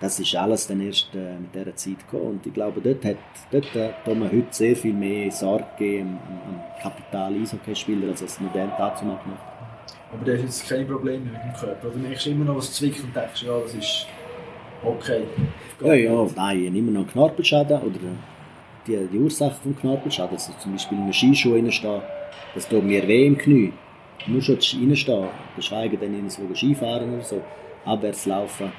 das ist alles dann erst äh, mit dieser Zeit gekommen. Und ich glaube, dort hat dort, äh, man heute sehr viel mehr Sorge gegeben am, am Kapital Eishockeyspieler, als es modern dazu gemacht Aber du hast jetzt keine Probleme mit dem Körper? Oder merkst du immer noch was zwickt und denkst, ja, das ist okay? Ja, ja, nein, immer noch einen Knorpelschaden oder äh, die, die Ursache des Knorpelschaden, also zum Beispiel in einem Skischuh reinstehen, das tut mir weh im Knie. Nur schon reinstehen, geschweige denn in so Skifahren oder so, abwärts laufen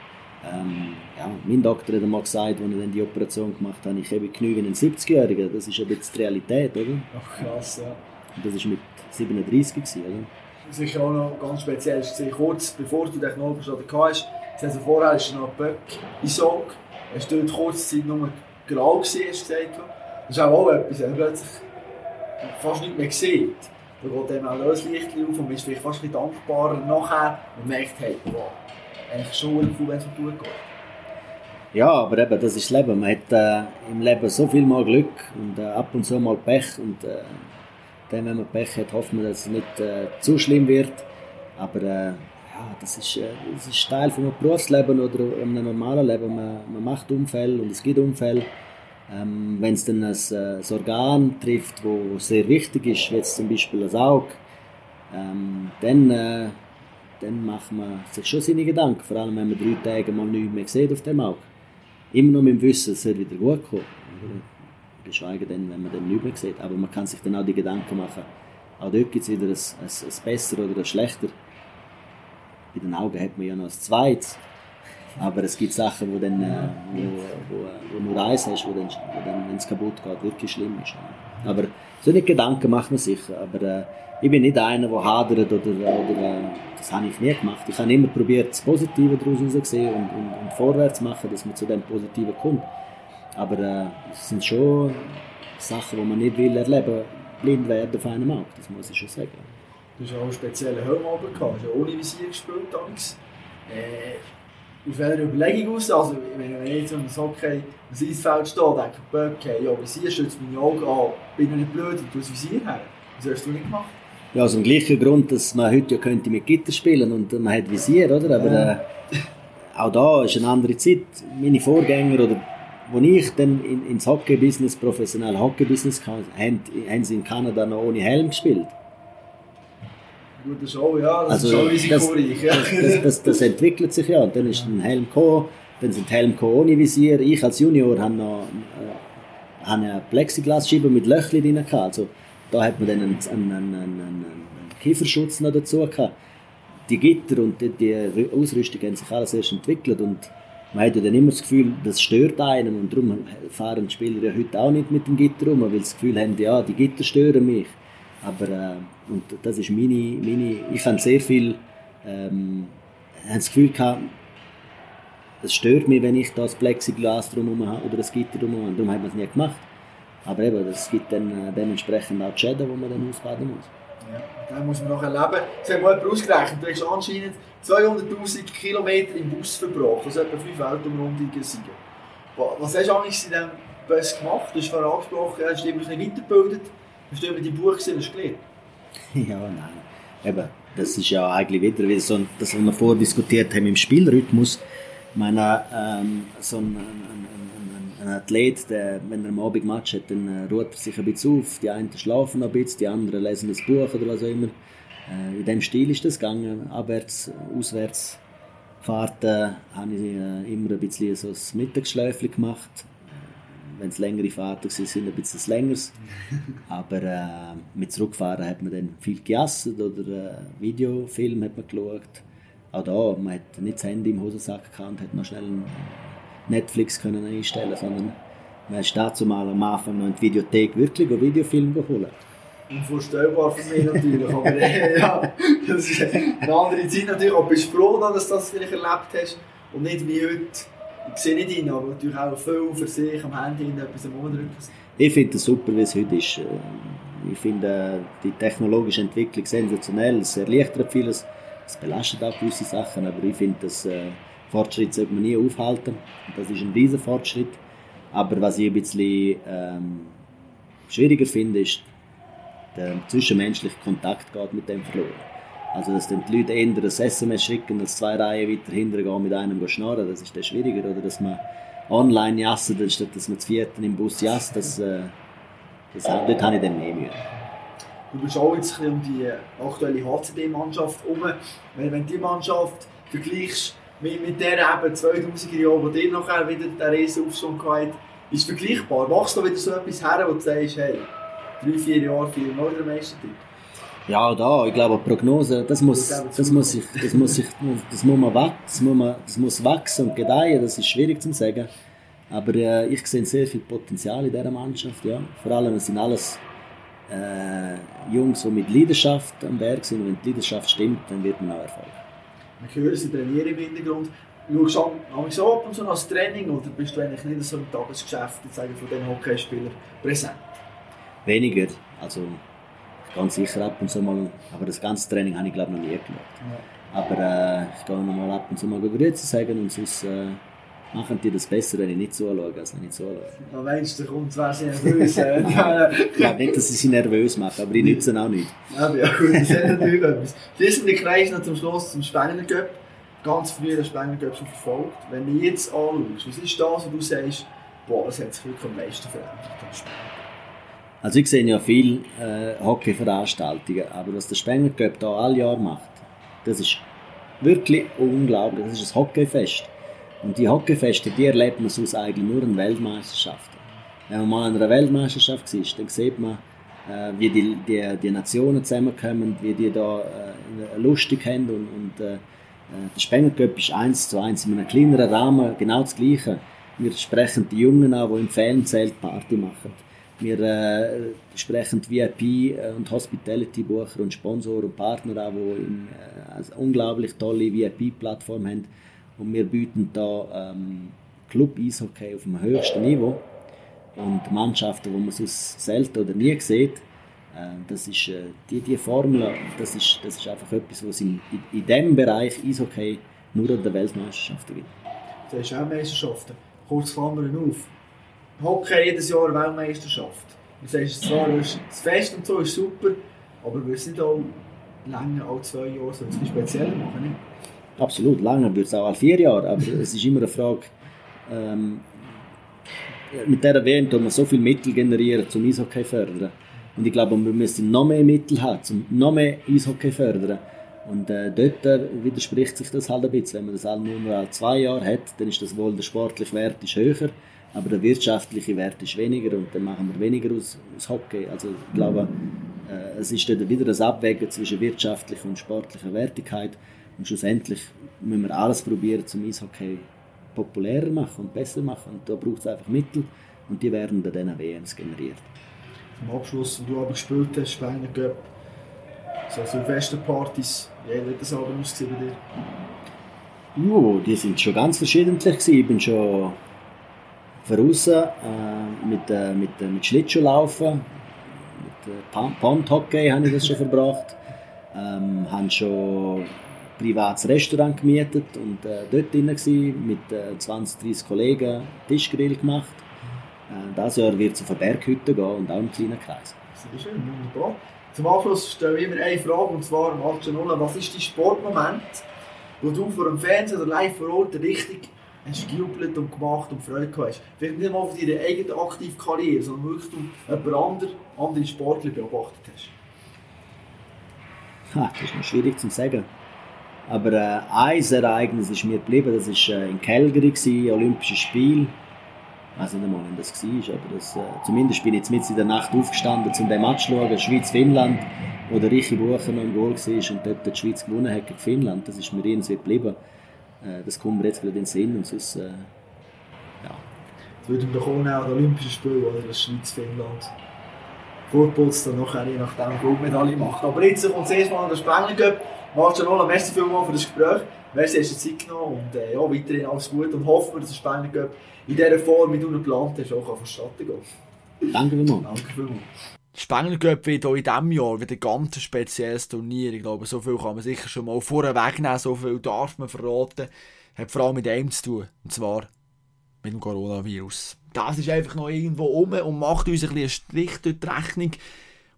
ähm, ja, mein Doktor hat einmal gesagt, als er dann die Operation gemacht hat, ich habe Knie wie ein 70-Jähriger. Das ist ein bisschen die Realität, oder? Ach krass, ja. Und das war mit 37, gewesen, oder? Sicher auch noch ganz speziell ist, kurz bevor du den Knorpelschaden hast, also vorher du noch Böck in Sog, hast du dort kurze Zeit nur grau gesehen, hast du gesagt. Das ist auch etwas, wenn man plötzlich fast nicht mehr sieht. Da geht dann auch ein Licht auf und man ist vielleicht fast ein bisschen dankbarer nachher und merkt, hey, wow, eigentlich schon cool, wenn es um geht. Ja, aber eben, das ist das Leben. Man hat äh, im Leben so viel mal Glück und äh, ab und zu mal Pech. Und äh, dann, wenn man Pech hat, hofft man, dass es nicht äh, zu schlimm wird. Aber äh, ja, das, ist, äh, das ist Teil von einem Berufsleben oder einem normalen Leben. Man, man macht Unfälle und es gibt Unfälle. Ähm, wenn es dann ein, ein Organ trifft, das sehr wichtig ist, wie jetzt zum Beispiel das Auge, ähm, dann dann macht man sich schon seine Gedanken, vor allem wenn man drei Tage mal nichts mehr sieht auf dem Auge. Immer noch mit dem Wissen, es wird wieder gut kommen. Geschweige denn, wenn man dann nichts mehr sieht. Aber man kann sich dann auch die Gedanken machen, auch dort gibt es wieder ein, ein, ein besser oder ein schlechter. Bei den Augen hat man ja noch ein zweites. Aber es gibt Sachen, wo, dann, äh, wo, wo, wo nur eins hast, wo dann, wo dann wenn es kaputt geht, wirklich schlimm ist. Aber solche Gedanken macht man sich. Aber äh, ich bin nicht einer, der hadert oder, oder äh, das habe ich nie gemacht. Ich habe immer probiert, das Positive daraus herauszusehen und, und, und vorwärts zu machen, dass man zu dem Positiven kommt. Aber äh, es sind schon Sachen, die man nicht will erleben, blind werden auf einem Auge, das muss ich schon sagen. Du hast auch einen speziellen Helm gehabt, hast ja ohne Visier gespielt. Äh, auf welcher Überlegung aus? Also, wenn, ich jetzt so Hockey ins Eisfeld stehe, denke ich, okay, ja, Visier schützt meine Augen an, bin ich nicht blöd und tue das Visier her. Was hast du nicht gemacht? Ja, aus dem gleichen Grund, dass man heute ja könnte mit Gitter spielen und man hat Visier, oder? Aber äh, auch da ist eine andere Zeit. Meine Vorgänger oder als ich dann in, ins Hockey-Business, professionell Hockey-Business kam, haben, haben sie in Kanada noch ohne Helm gespielt. Gute Show, ja, das also, ist schon risikoreich. Das, das, das, das, entwickelt sich ja. Und dann ist ein Helm gekommen, dann sind Helm gekommen ohne Visier. Ich als Junior habe noch äh, habe eine Plexiglasscheibe mit Löchern drin gehabt. Also, da hat man dann einen, einen, einen, einen Kieferschutz noch dazu gehabt. Die Gitter und die, die Ausrüstung haben sich alles erst entwickelt und man hat ja dann immer das Gefühl, das stört einen und darum fahren die Spieler ja heute auch nicht mit dem Gitter rum, weil sie das Gefühl haben, ja, die Gitter stören mich. Aber äh, und das ist meine, meine ich habe sehr viel ähm, das Gefühl gehabt, es stört mich, wenn ich das Plexiglas drum habe oder das Gitter drum habe. Darum hat man es nie gemacht. Aber eben, es gibt dann äh, dementsprechend auch die Schäden, die man dann ausbaden muss. Ja, dann muss man noch erleben. Sie haben mal ausgerechnet, du hast anscheinend 200'000 Kilometer im Bus verbracht, was etwa 5 Weltumrundungen sind. Was hast du eigentlich in diesem Bus gemacht? Du hast vorhin angesprochen, du hast dich immer weitergebildet. Hast du über die Buch gesehen, hast du gelernt? Ja, nein. Eben, das ist ja eigentlich wieder wie so ein, das, was wir vorher diskutiert haben im Spielrhythmus. Ich meine, ähm, so ein, ein, ein, ein, Athlet, der, wenn er am Abend Match hat, dann äh, ruht er sich ein bisschen auf. Die einen schlafen ein bisschen, die anderen lesen ein Buch oder was auch immer. Äh, in dem Stil ist das gegangen. Abwärts, auswärts. Fahrten habe ich äh, immer ein bisschen so das Mittagsschläfchen gemacht wenn es längere Fahrten sind, ein bisschen länger. Aber äh, mit Zurückfahren hat man dann viel gejasset oder äh, Videofilm hat man geschaut. Auch da, man hat nicht das Handy im Hosensack gehabt und hat noch schnell Netflix können einstellen sondern man ist dazu mal am Anfang noch in die Videothek wirklich einen Videofilm geholt. Unvorstellbar für mich natürlich, aber äh, ja, das ist eine andere Zeit natürlich. Aber bist du froh, dass du das vielleicht erlebt hast und nicht wie heute sehe nicht ihn, aber natürlich auch viel für sich am Handy etwas am. Ich finde es super, wie es heute ist. Ich finde die technologische Entwicklung sensationell. Es erleichtert vieles, es belastet auch gewisse Sachen, aber ich finde, das äh, Fortschritt sollte man nie aufhalten. Das ist ein riesen Fortschritt. Aber was ich ein bisschen ähm, schwieriger finde, ist, der zwischenmenschliche Kontakt geht mit dem verloren. Also, dass dann die Leute eher ein SMS schicken, als zwei Reihen weiter hinten gehen mit einem schnarren, das ist dann schwieriger. Oder dass man online jassen, anstatt dass man zu vierten im Bus jasst, das, äh, das, dort habe ich dann mehr Mühe. Du bist auch jetzt um die aktuelle HCD-Mannschaft herum. Wenn, wenn die Mannschaft vergleichst mit, mit der eben 2000er Jahre, wo dir nachher wieder der Riesenaufschwung hatte, ist vergleichbar. Machst du wieder so etwas her, wo du sagst, hey, drei, vier Jahre, vier Mal der Meistertitel? Ja, da, ich glaube, Prognose, das muss, das muss, ich, das muss, ich, das muss man wachsen, das muss, man, das muss wachsen und gedeihen, das ist schwierig zu sagen. Aber äh, ich sehe sehr viel Potenzial in dieser Mannschaft, ja. Vor allem, es sind alles äh, Jungs, die mit Leidenschaft am Werk sind. Und wenn die Leidenschaft stimmt, dann wird man auch Erfolg. Wir hören, Sie trainieren im Hintergrund. Schaust du so ab und zu als Training oder bist du eigentlich nicht so im Tagesgeschäft von diesen Hockeyspielern präsent? Weniger. Also, ganz sicher ab und zu mal, aber das ganze Training habe ich glaube noch nie geschaut. Ja. Aber äh, ich gehe noch mal ab und zu mal Grüße sagen und sonst äh, machen die das besser, wenn ich nicht zuschaue, als wenn ich zuschaue. Ja, meinst du, da kommt sehr nervös. ich glaube nicht, dass ich sie nervös mache, aber ich nütze auch nicht. Ja, ja gut, das ist natürlich etwas. Schließen wir den Kreis noch zum Schluss zum Spengler Cup. Ganz früh den Spengler Cup schon verfolgt. Wenn du jetzt anschaust, was ist das, was du sagst, boah, das hat sich wirklich am meisten verändert, also ich sehe ja viele äh, Hockey-Veranstaltungen, aber was der Spengler Cup hier alle Jahre macht, das ist wirklich unglaublich. Das ist ein Hockeyfest. Und die Hockeyfeste, die erlebt man sonst eigentlich nur in Weltmeisterschaften. Wenn man mal an einer Weltmeisterschaft ist, dann sieht man, äh, wie die, die, die, Nationen zusammenkommen, wie die da äh, lustig haben und, und äh, äh der Spengler Cup ist eins zu eins in einem kleineren Rahmen genau das Gleiche. Wir sprechen die Jungen an, die im Fernzelt Party machen. Wir äh, sprechen VIP äh, und Hospitality-Bucher und Sponsoren und Partner an, die in, äh, also unglaublich tolle VIP-Plattform haben. Und wir bieten da ähm, Club-Eishockey auf dem höchsten Niveau. Und Mannschaften, die man sonst selten oder nie sieht, äh, das ist, die, die Formel, das ist, das ist einfach etwas, was in, in, in diesem Bereich Eishockey nur an der Weltmeisterschaften gibt. Das ist auch Meisterschaften. Kurz Klammern auf Hockey jedes Jahr Weltmeisterschaft. Du sagst zwar, das Fest und so ist super, aber wir sind auch länger als zwei Jahre so etwas speziell machen, nicht? Absolut, länger würde es auch alle vier Jahre, aber es ist immer eine Frage, ähm, mit dieser WM tun wir so viele Mittel generieren, zum Eishockey fördern. Und ich glaube, wir müssen noch mehr Mittel haben, um noch mehr Eishockey fördern. Und äh, dort äh, widerspricht sich das halt ein bisschen. Wenn man das alle nur alle zwei Jahre hat, dann ist das wohl der sportliche Wert ist höher aber der wirtschaftliche Wert ist weniger und dann machen wir weniger aus, aus Hockey. Also ich glaube, äh, es ist dann wieder das Abwägen zwischen wirtschaftlicher und sportlicher Wertigkeit und schlussendlich müssen wir alles probieren, zum Eishockey populärer machen und besser machen und da braucht es einfach Mittel und die werden dann diesen WMs generiert. Zum Abschluss, wo du aber gespielt hast, Schweine Cup, so Silvesterpartys, wie hat das aber ausgesehen bei dir? Jo, die sind schon ganz verschiedentlich Ich bin schon voraus äh, mit, äh, mit, äh, mit Schlittschuhlaufen, mit äh, Pondhockey habe ich das schon verbracht. Ähm, haben schon ein privates Restaurant gemietet und äh, dort drin gewesen, mit äh, 20, 30 Kollegen Tischgrill gemacht. Äh, dieses Jahr wird es auf eine Berghütte gehen und auch im kleinen Kreis. Sehr schön, wunderbar. Zum Abschluss stelle ich immer eine Frage, und zwar, Marcianola, was ist dein Sportmoment, wo du vor dem Fernsehen oder live vor Ort richtig hast gejubelt und gemacht und Freude gehabt hast? Vielleicht nicht mal für deine eigene aktive Karriere, sondern wirklich du jemand anderen, andere Sportler beobachtet hast. Ha, das ist noch schwierig zu sagen. Aber äh, ein Ereignis ist mir geblieben, das war äh, in Calgary, gewesen, Olympisches Spiel. Ich weiß nicht einmal, wann das war, aber das, äh, zumindest bin ich jetzt mitten in der Nacht aufgestanden, um den Match zu schauen, Schweiz-Finnland, wo der Richie Bucher noch im Goal war und dort die Schweiz gewonnen hat gegen Finnland. Das ist mir irgendwie geblieben. Das kommt mir jetzt gerade in den Sinn und sonst, äh, ja. Jetzt würde kommen auch das Olympische Spiel, oder das Schweiz-Finnland. Vorputzt dann nachher, je nachdem, Goldmedaille macht. Aber jetzt kommt es erstmal an der Spengler Cup. Marcianola, merci vielmals für das Gespräch. Merci, hast du Zeit genommen und äh, ja, weiterhin alles Gute und hoffen wir, dass der Spengler in dieser Form, wie du geplant hast, auch vonstatten gehen Danke vielmals. Danke vielmals. Wird auch in diesem Jahr wieder ein ganz spezielles Turnier. Ich glaube, so viel kann man sicher schon mal vorwegnehmen, so viel darf man verraten. Hat vor allem mit einem zu tun, und zwar mit dem Coronavirus. Das ist einfach noch irgendwo um und macht uns ein bisschen Strich durch die Rechnung.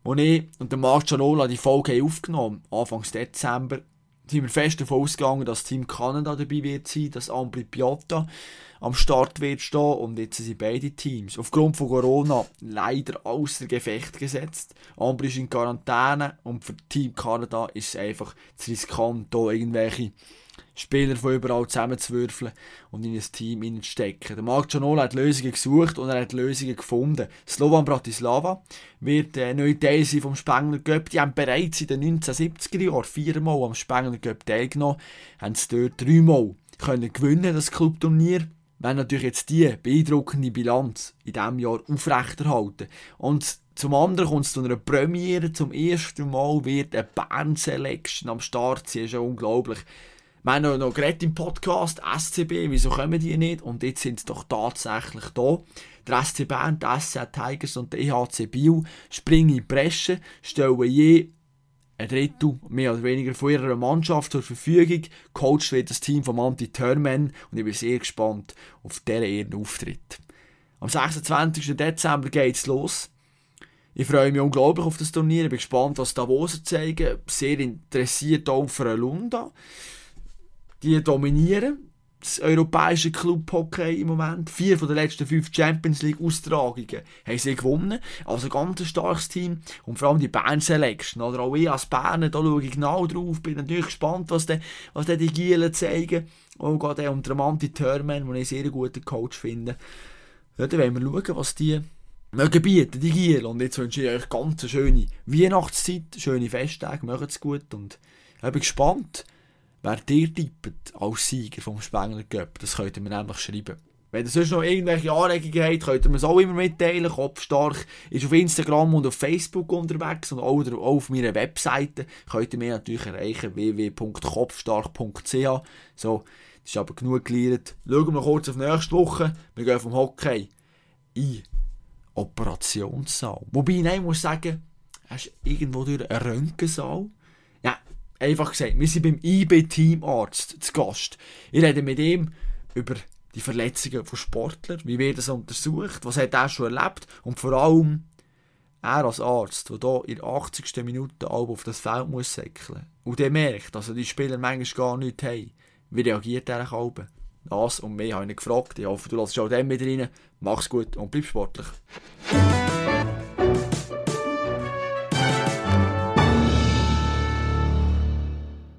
Als ich und der Marc Gianola die Folge aufgenommen haben, Anfang Dezember, sind wir fest davon ausgegangen, dass Team Kanada dabei wird sein, dass Ambri Piotta am Start wird stehen und jetzt sind beide Teams aufgrund von Corona leider außer Gefecht gesetzt. Ambri ist in Quarantäne und für Team Kanada ist es einfach zu riskant, hier irgendwelche Spieler von überall zusammenzuwürfeln und in ein Team hineinzustecken. Der Marc Gianola hat Lösungen gesucht und er hat Lösungen gefunden. Slovan Bratislava wird äh, neu Teil sein vom Spengler Cup. Die haben bereits in den 1970er Jahren viermal am Spengler Cup teilgenommen, haben es dort dreimal können gewinnen, das Clubturnier wenn natürlich jetzt die beeindruckende Bilanz in diesem Jahr aufrechterhalten. Und zum anderen kommt es zu einer Premiere. Zum ersten Mal wird eine Band-Selection am Start sein. Das ist ja unglaublich. Wir haben noch geredet im Podcast, SCB, wieso kommen die nicht? Und jetzt sind sie doch tatsächlich da. Der SC Bern, der SC Tigers und der EHC Biel springen in Bresche, stellen je ein Drittel mehr oder weniger von ihrer Mannschaft zur Verfügung. Coach wird das Team von Anti Thurman und ich bin sehr gespannt auf ihren Auftritt. Am 26. Dezember geht es los. Ich freue mich unglaublich auf das Turnier. Ich bin gespannt, was Davoser zeigen. Sehr interessiert auch für Lunda. Die dominieren das europäische Club-Hockey im Moment. Vier von den letzten fünf Champions League-Austragungen haben sie gewonnen. Also ein ganz starkes Team. Und vor allem die Bern-Selection. Oder auch ich als Berner, da schaue ich genau drauf. Bin natürlich gespannt, was, de, was de die Gielen zeigen. Auch gerade unter Manti Thurman, den ich sehr guten Coach finde. Ja, dann wollen wir schauen, was die mögen bieten, die Gielen. Und jetzt wünsche ich euch ganz eine schöne Weihnachtszeit, schöne Festtage, macht es gut. Und ich bin gespannt wer dir tippt als Sieger vom Spengler Cup. Das könnt ihr mir nämlich schreiben. Wenn ihr sonst noch irgendwelche Anregungen habt, könnt ihr mir es auch immer mitteilen. Kopfstark ist auf Instagram und auf Facebook unterwegs und auch auf meiner Webseite könnt ihr mir natürlich erreichen www.kopfstark.ch So, das ist aber genug gelernt. Schauen wir kurz auf nächste Woche. Wir gehen vom Hockey in Operationssaal. Wobei, nein, ich muss sagen, hast irgendwo durch einen Röntgensaal einfach gesagt, wir sind beim IB-Teamarzt zu Gast. Ich rede mit ihm über die Verletzungen von Sportlern, wie wird das untersucht, was hat er schon erlebt und vor allem er als Arzt, der hier in der 80. Minute auf das Feld muss säckeln und der merkt, dass die Spieler manchmal gar nichts haben. Wie reagiert er eigentlich Das und mehr habe ich gefragt. Ich hoffe, du lässt auch dem mit rein. Mach's gut und bleib sportlich.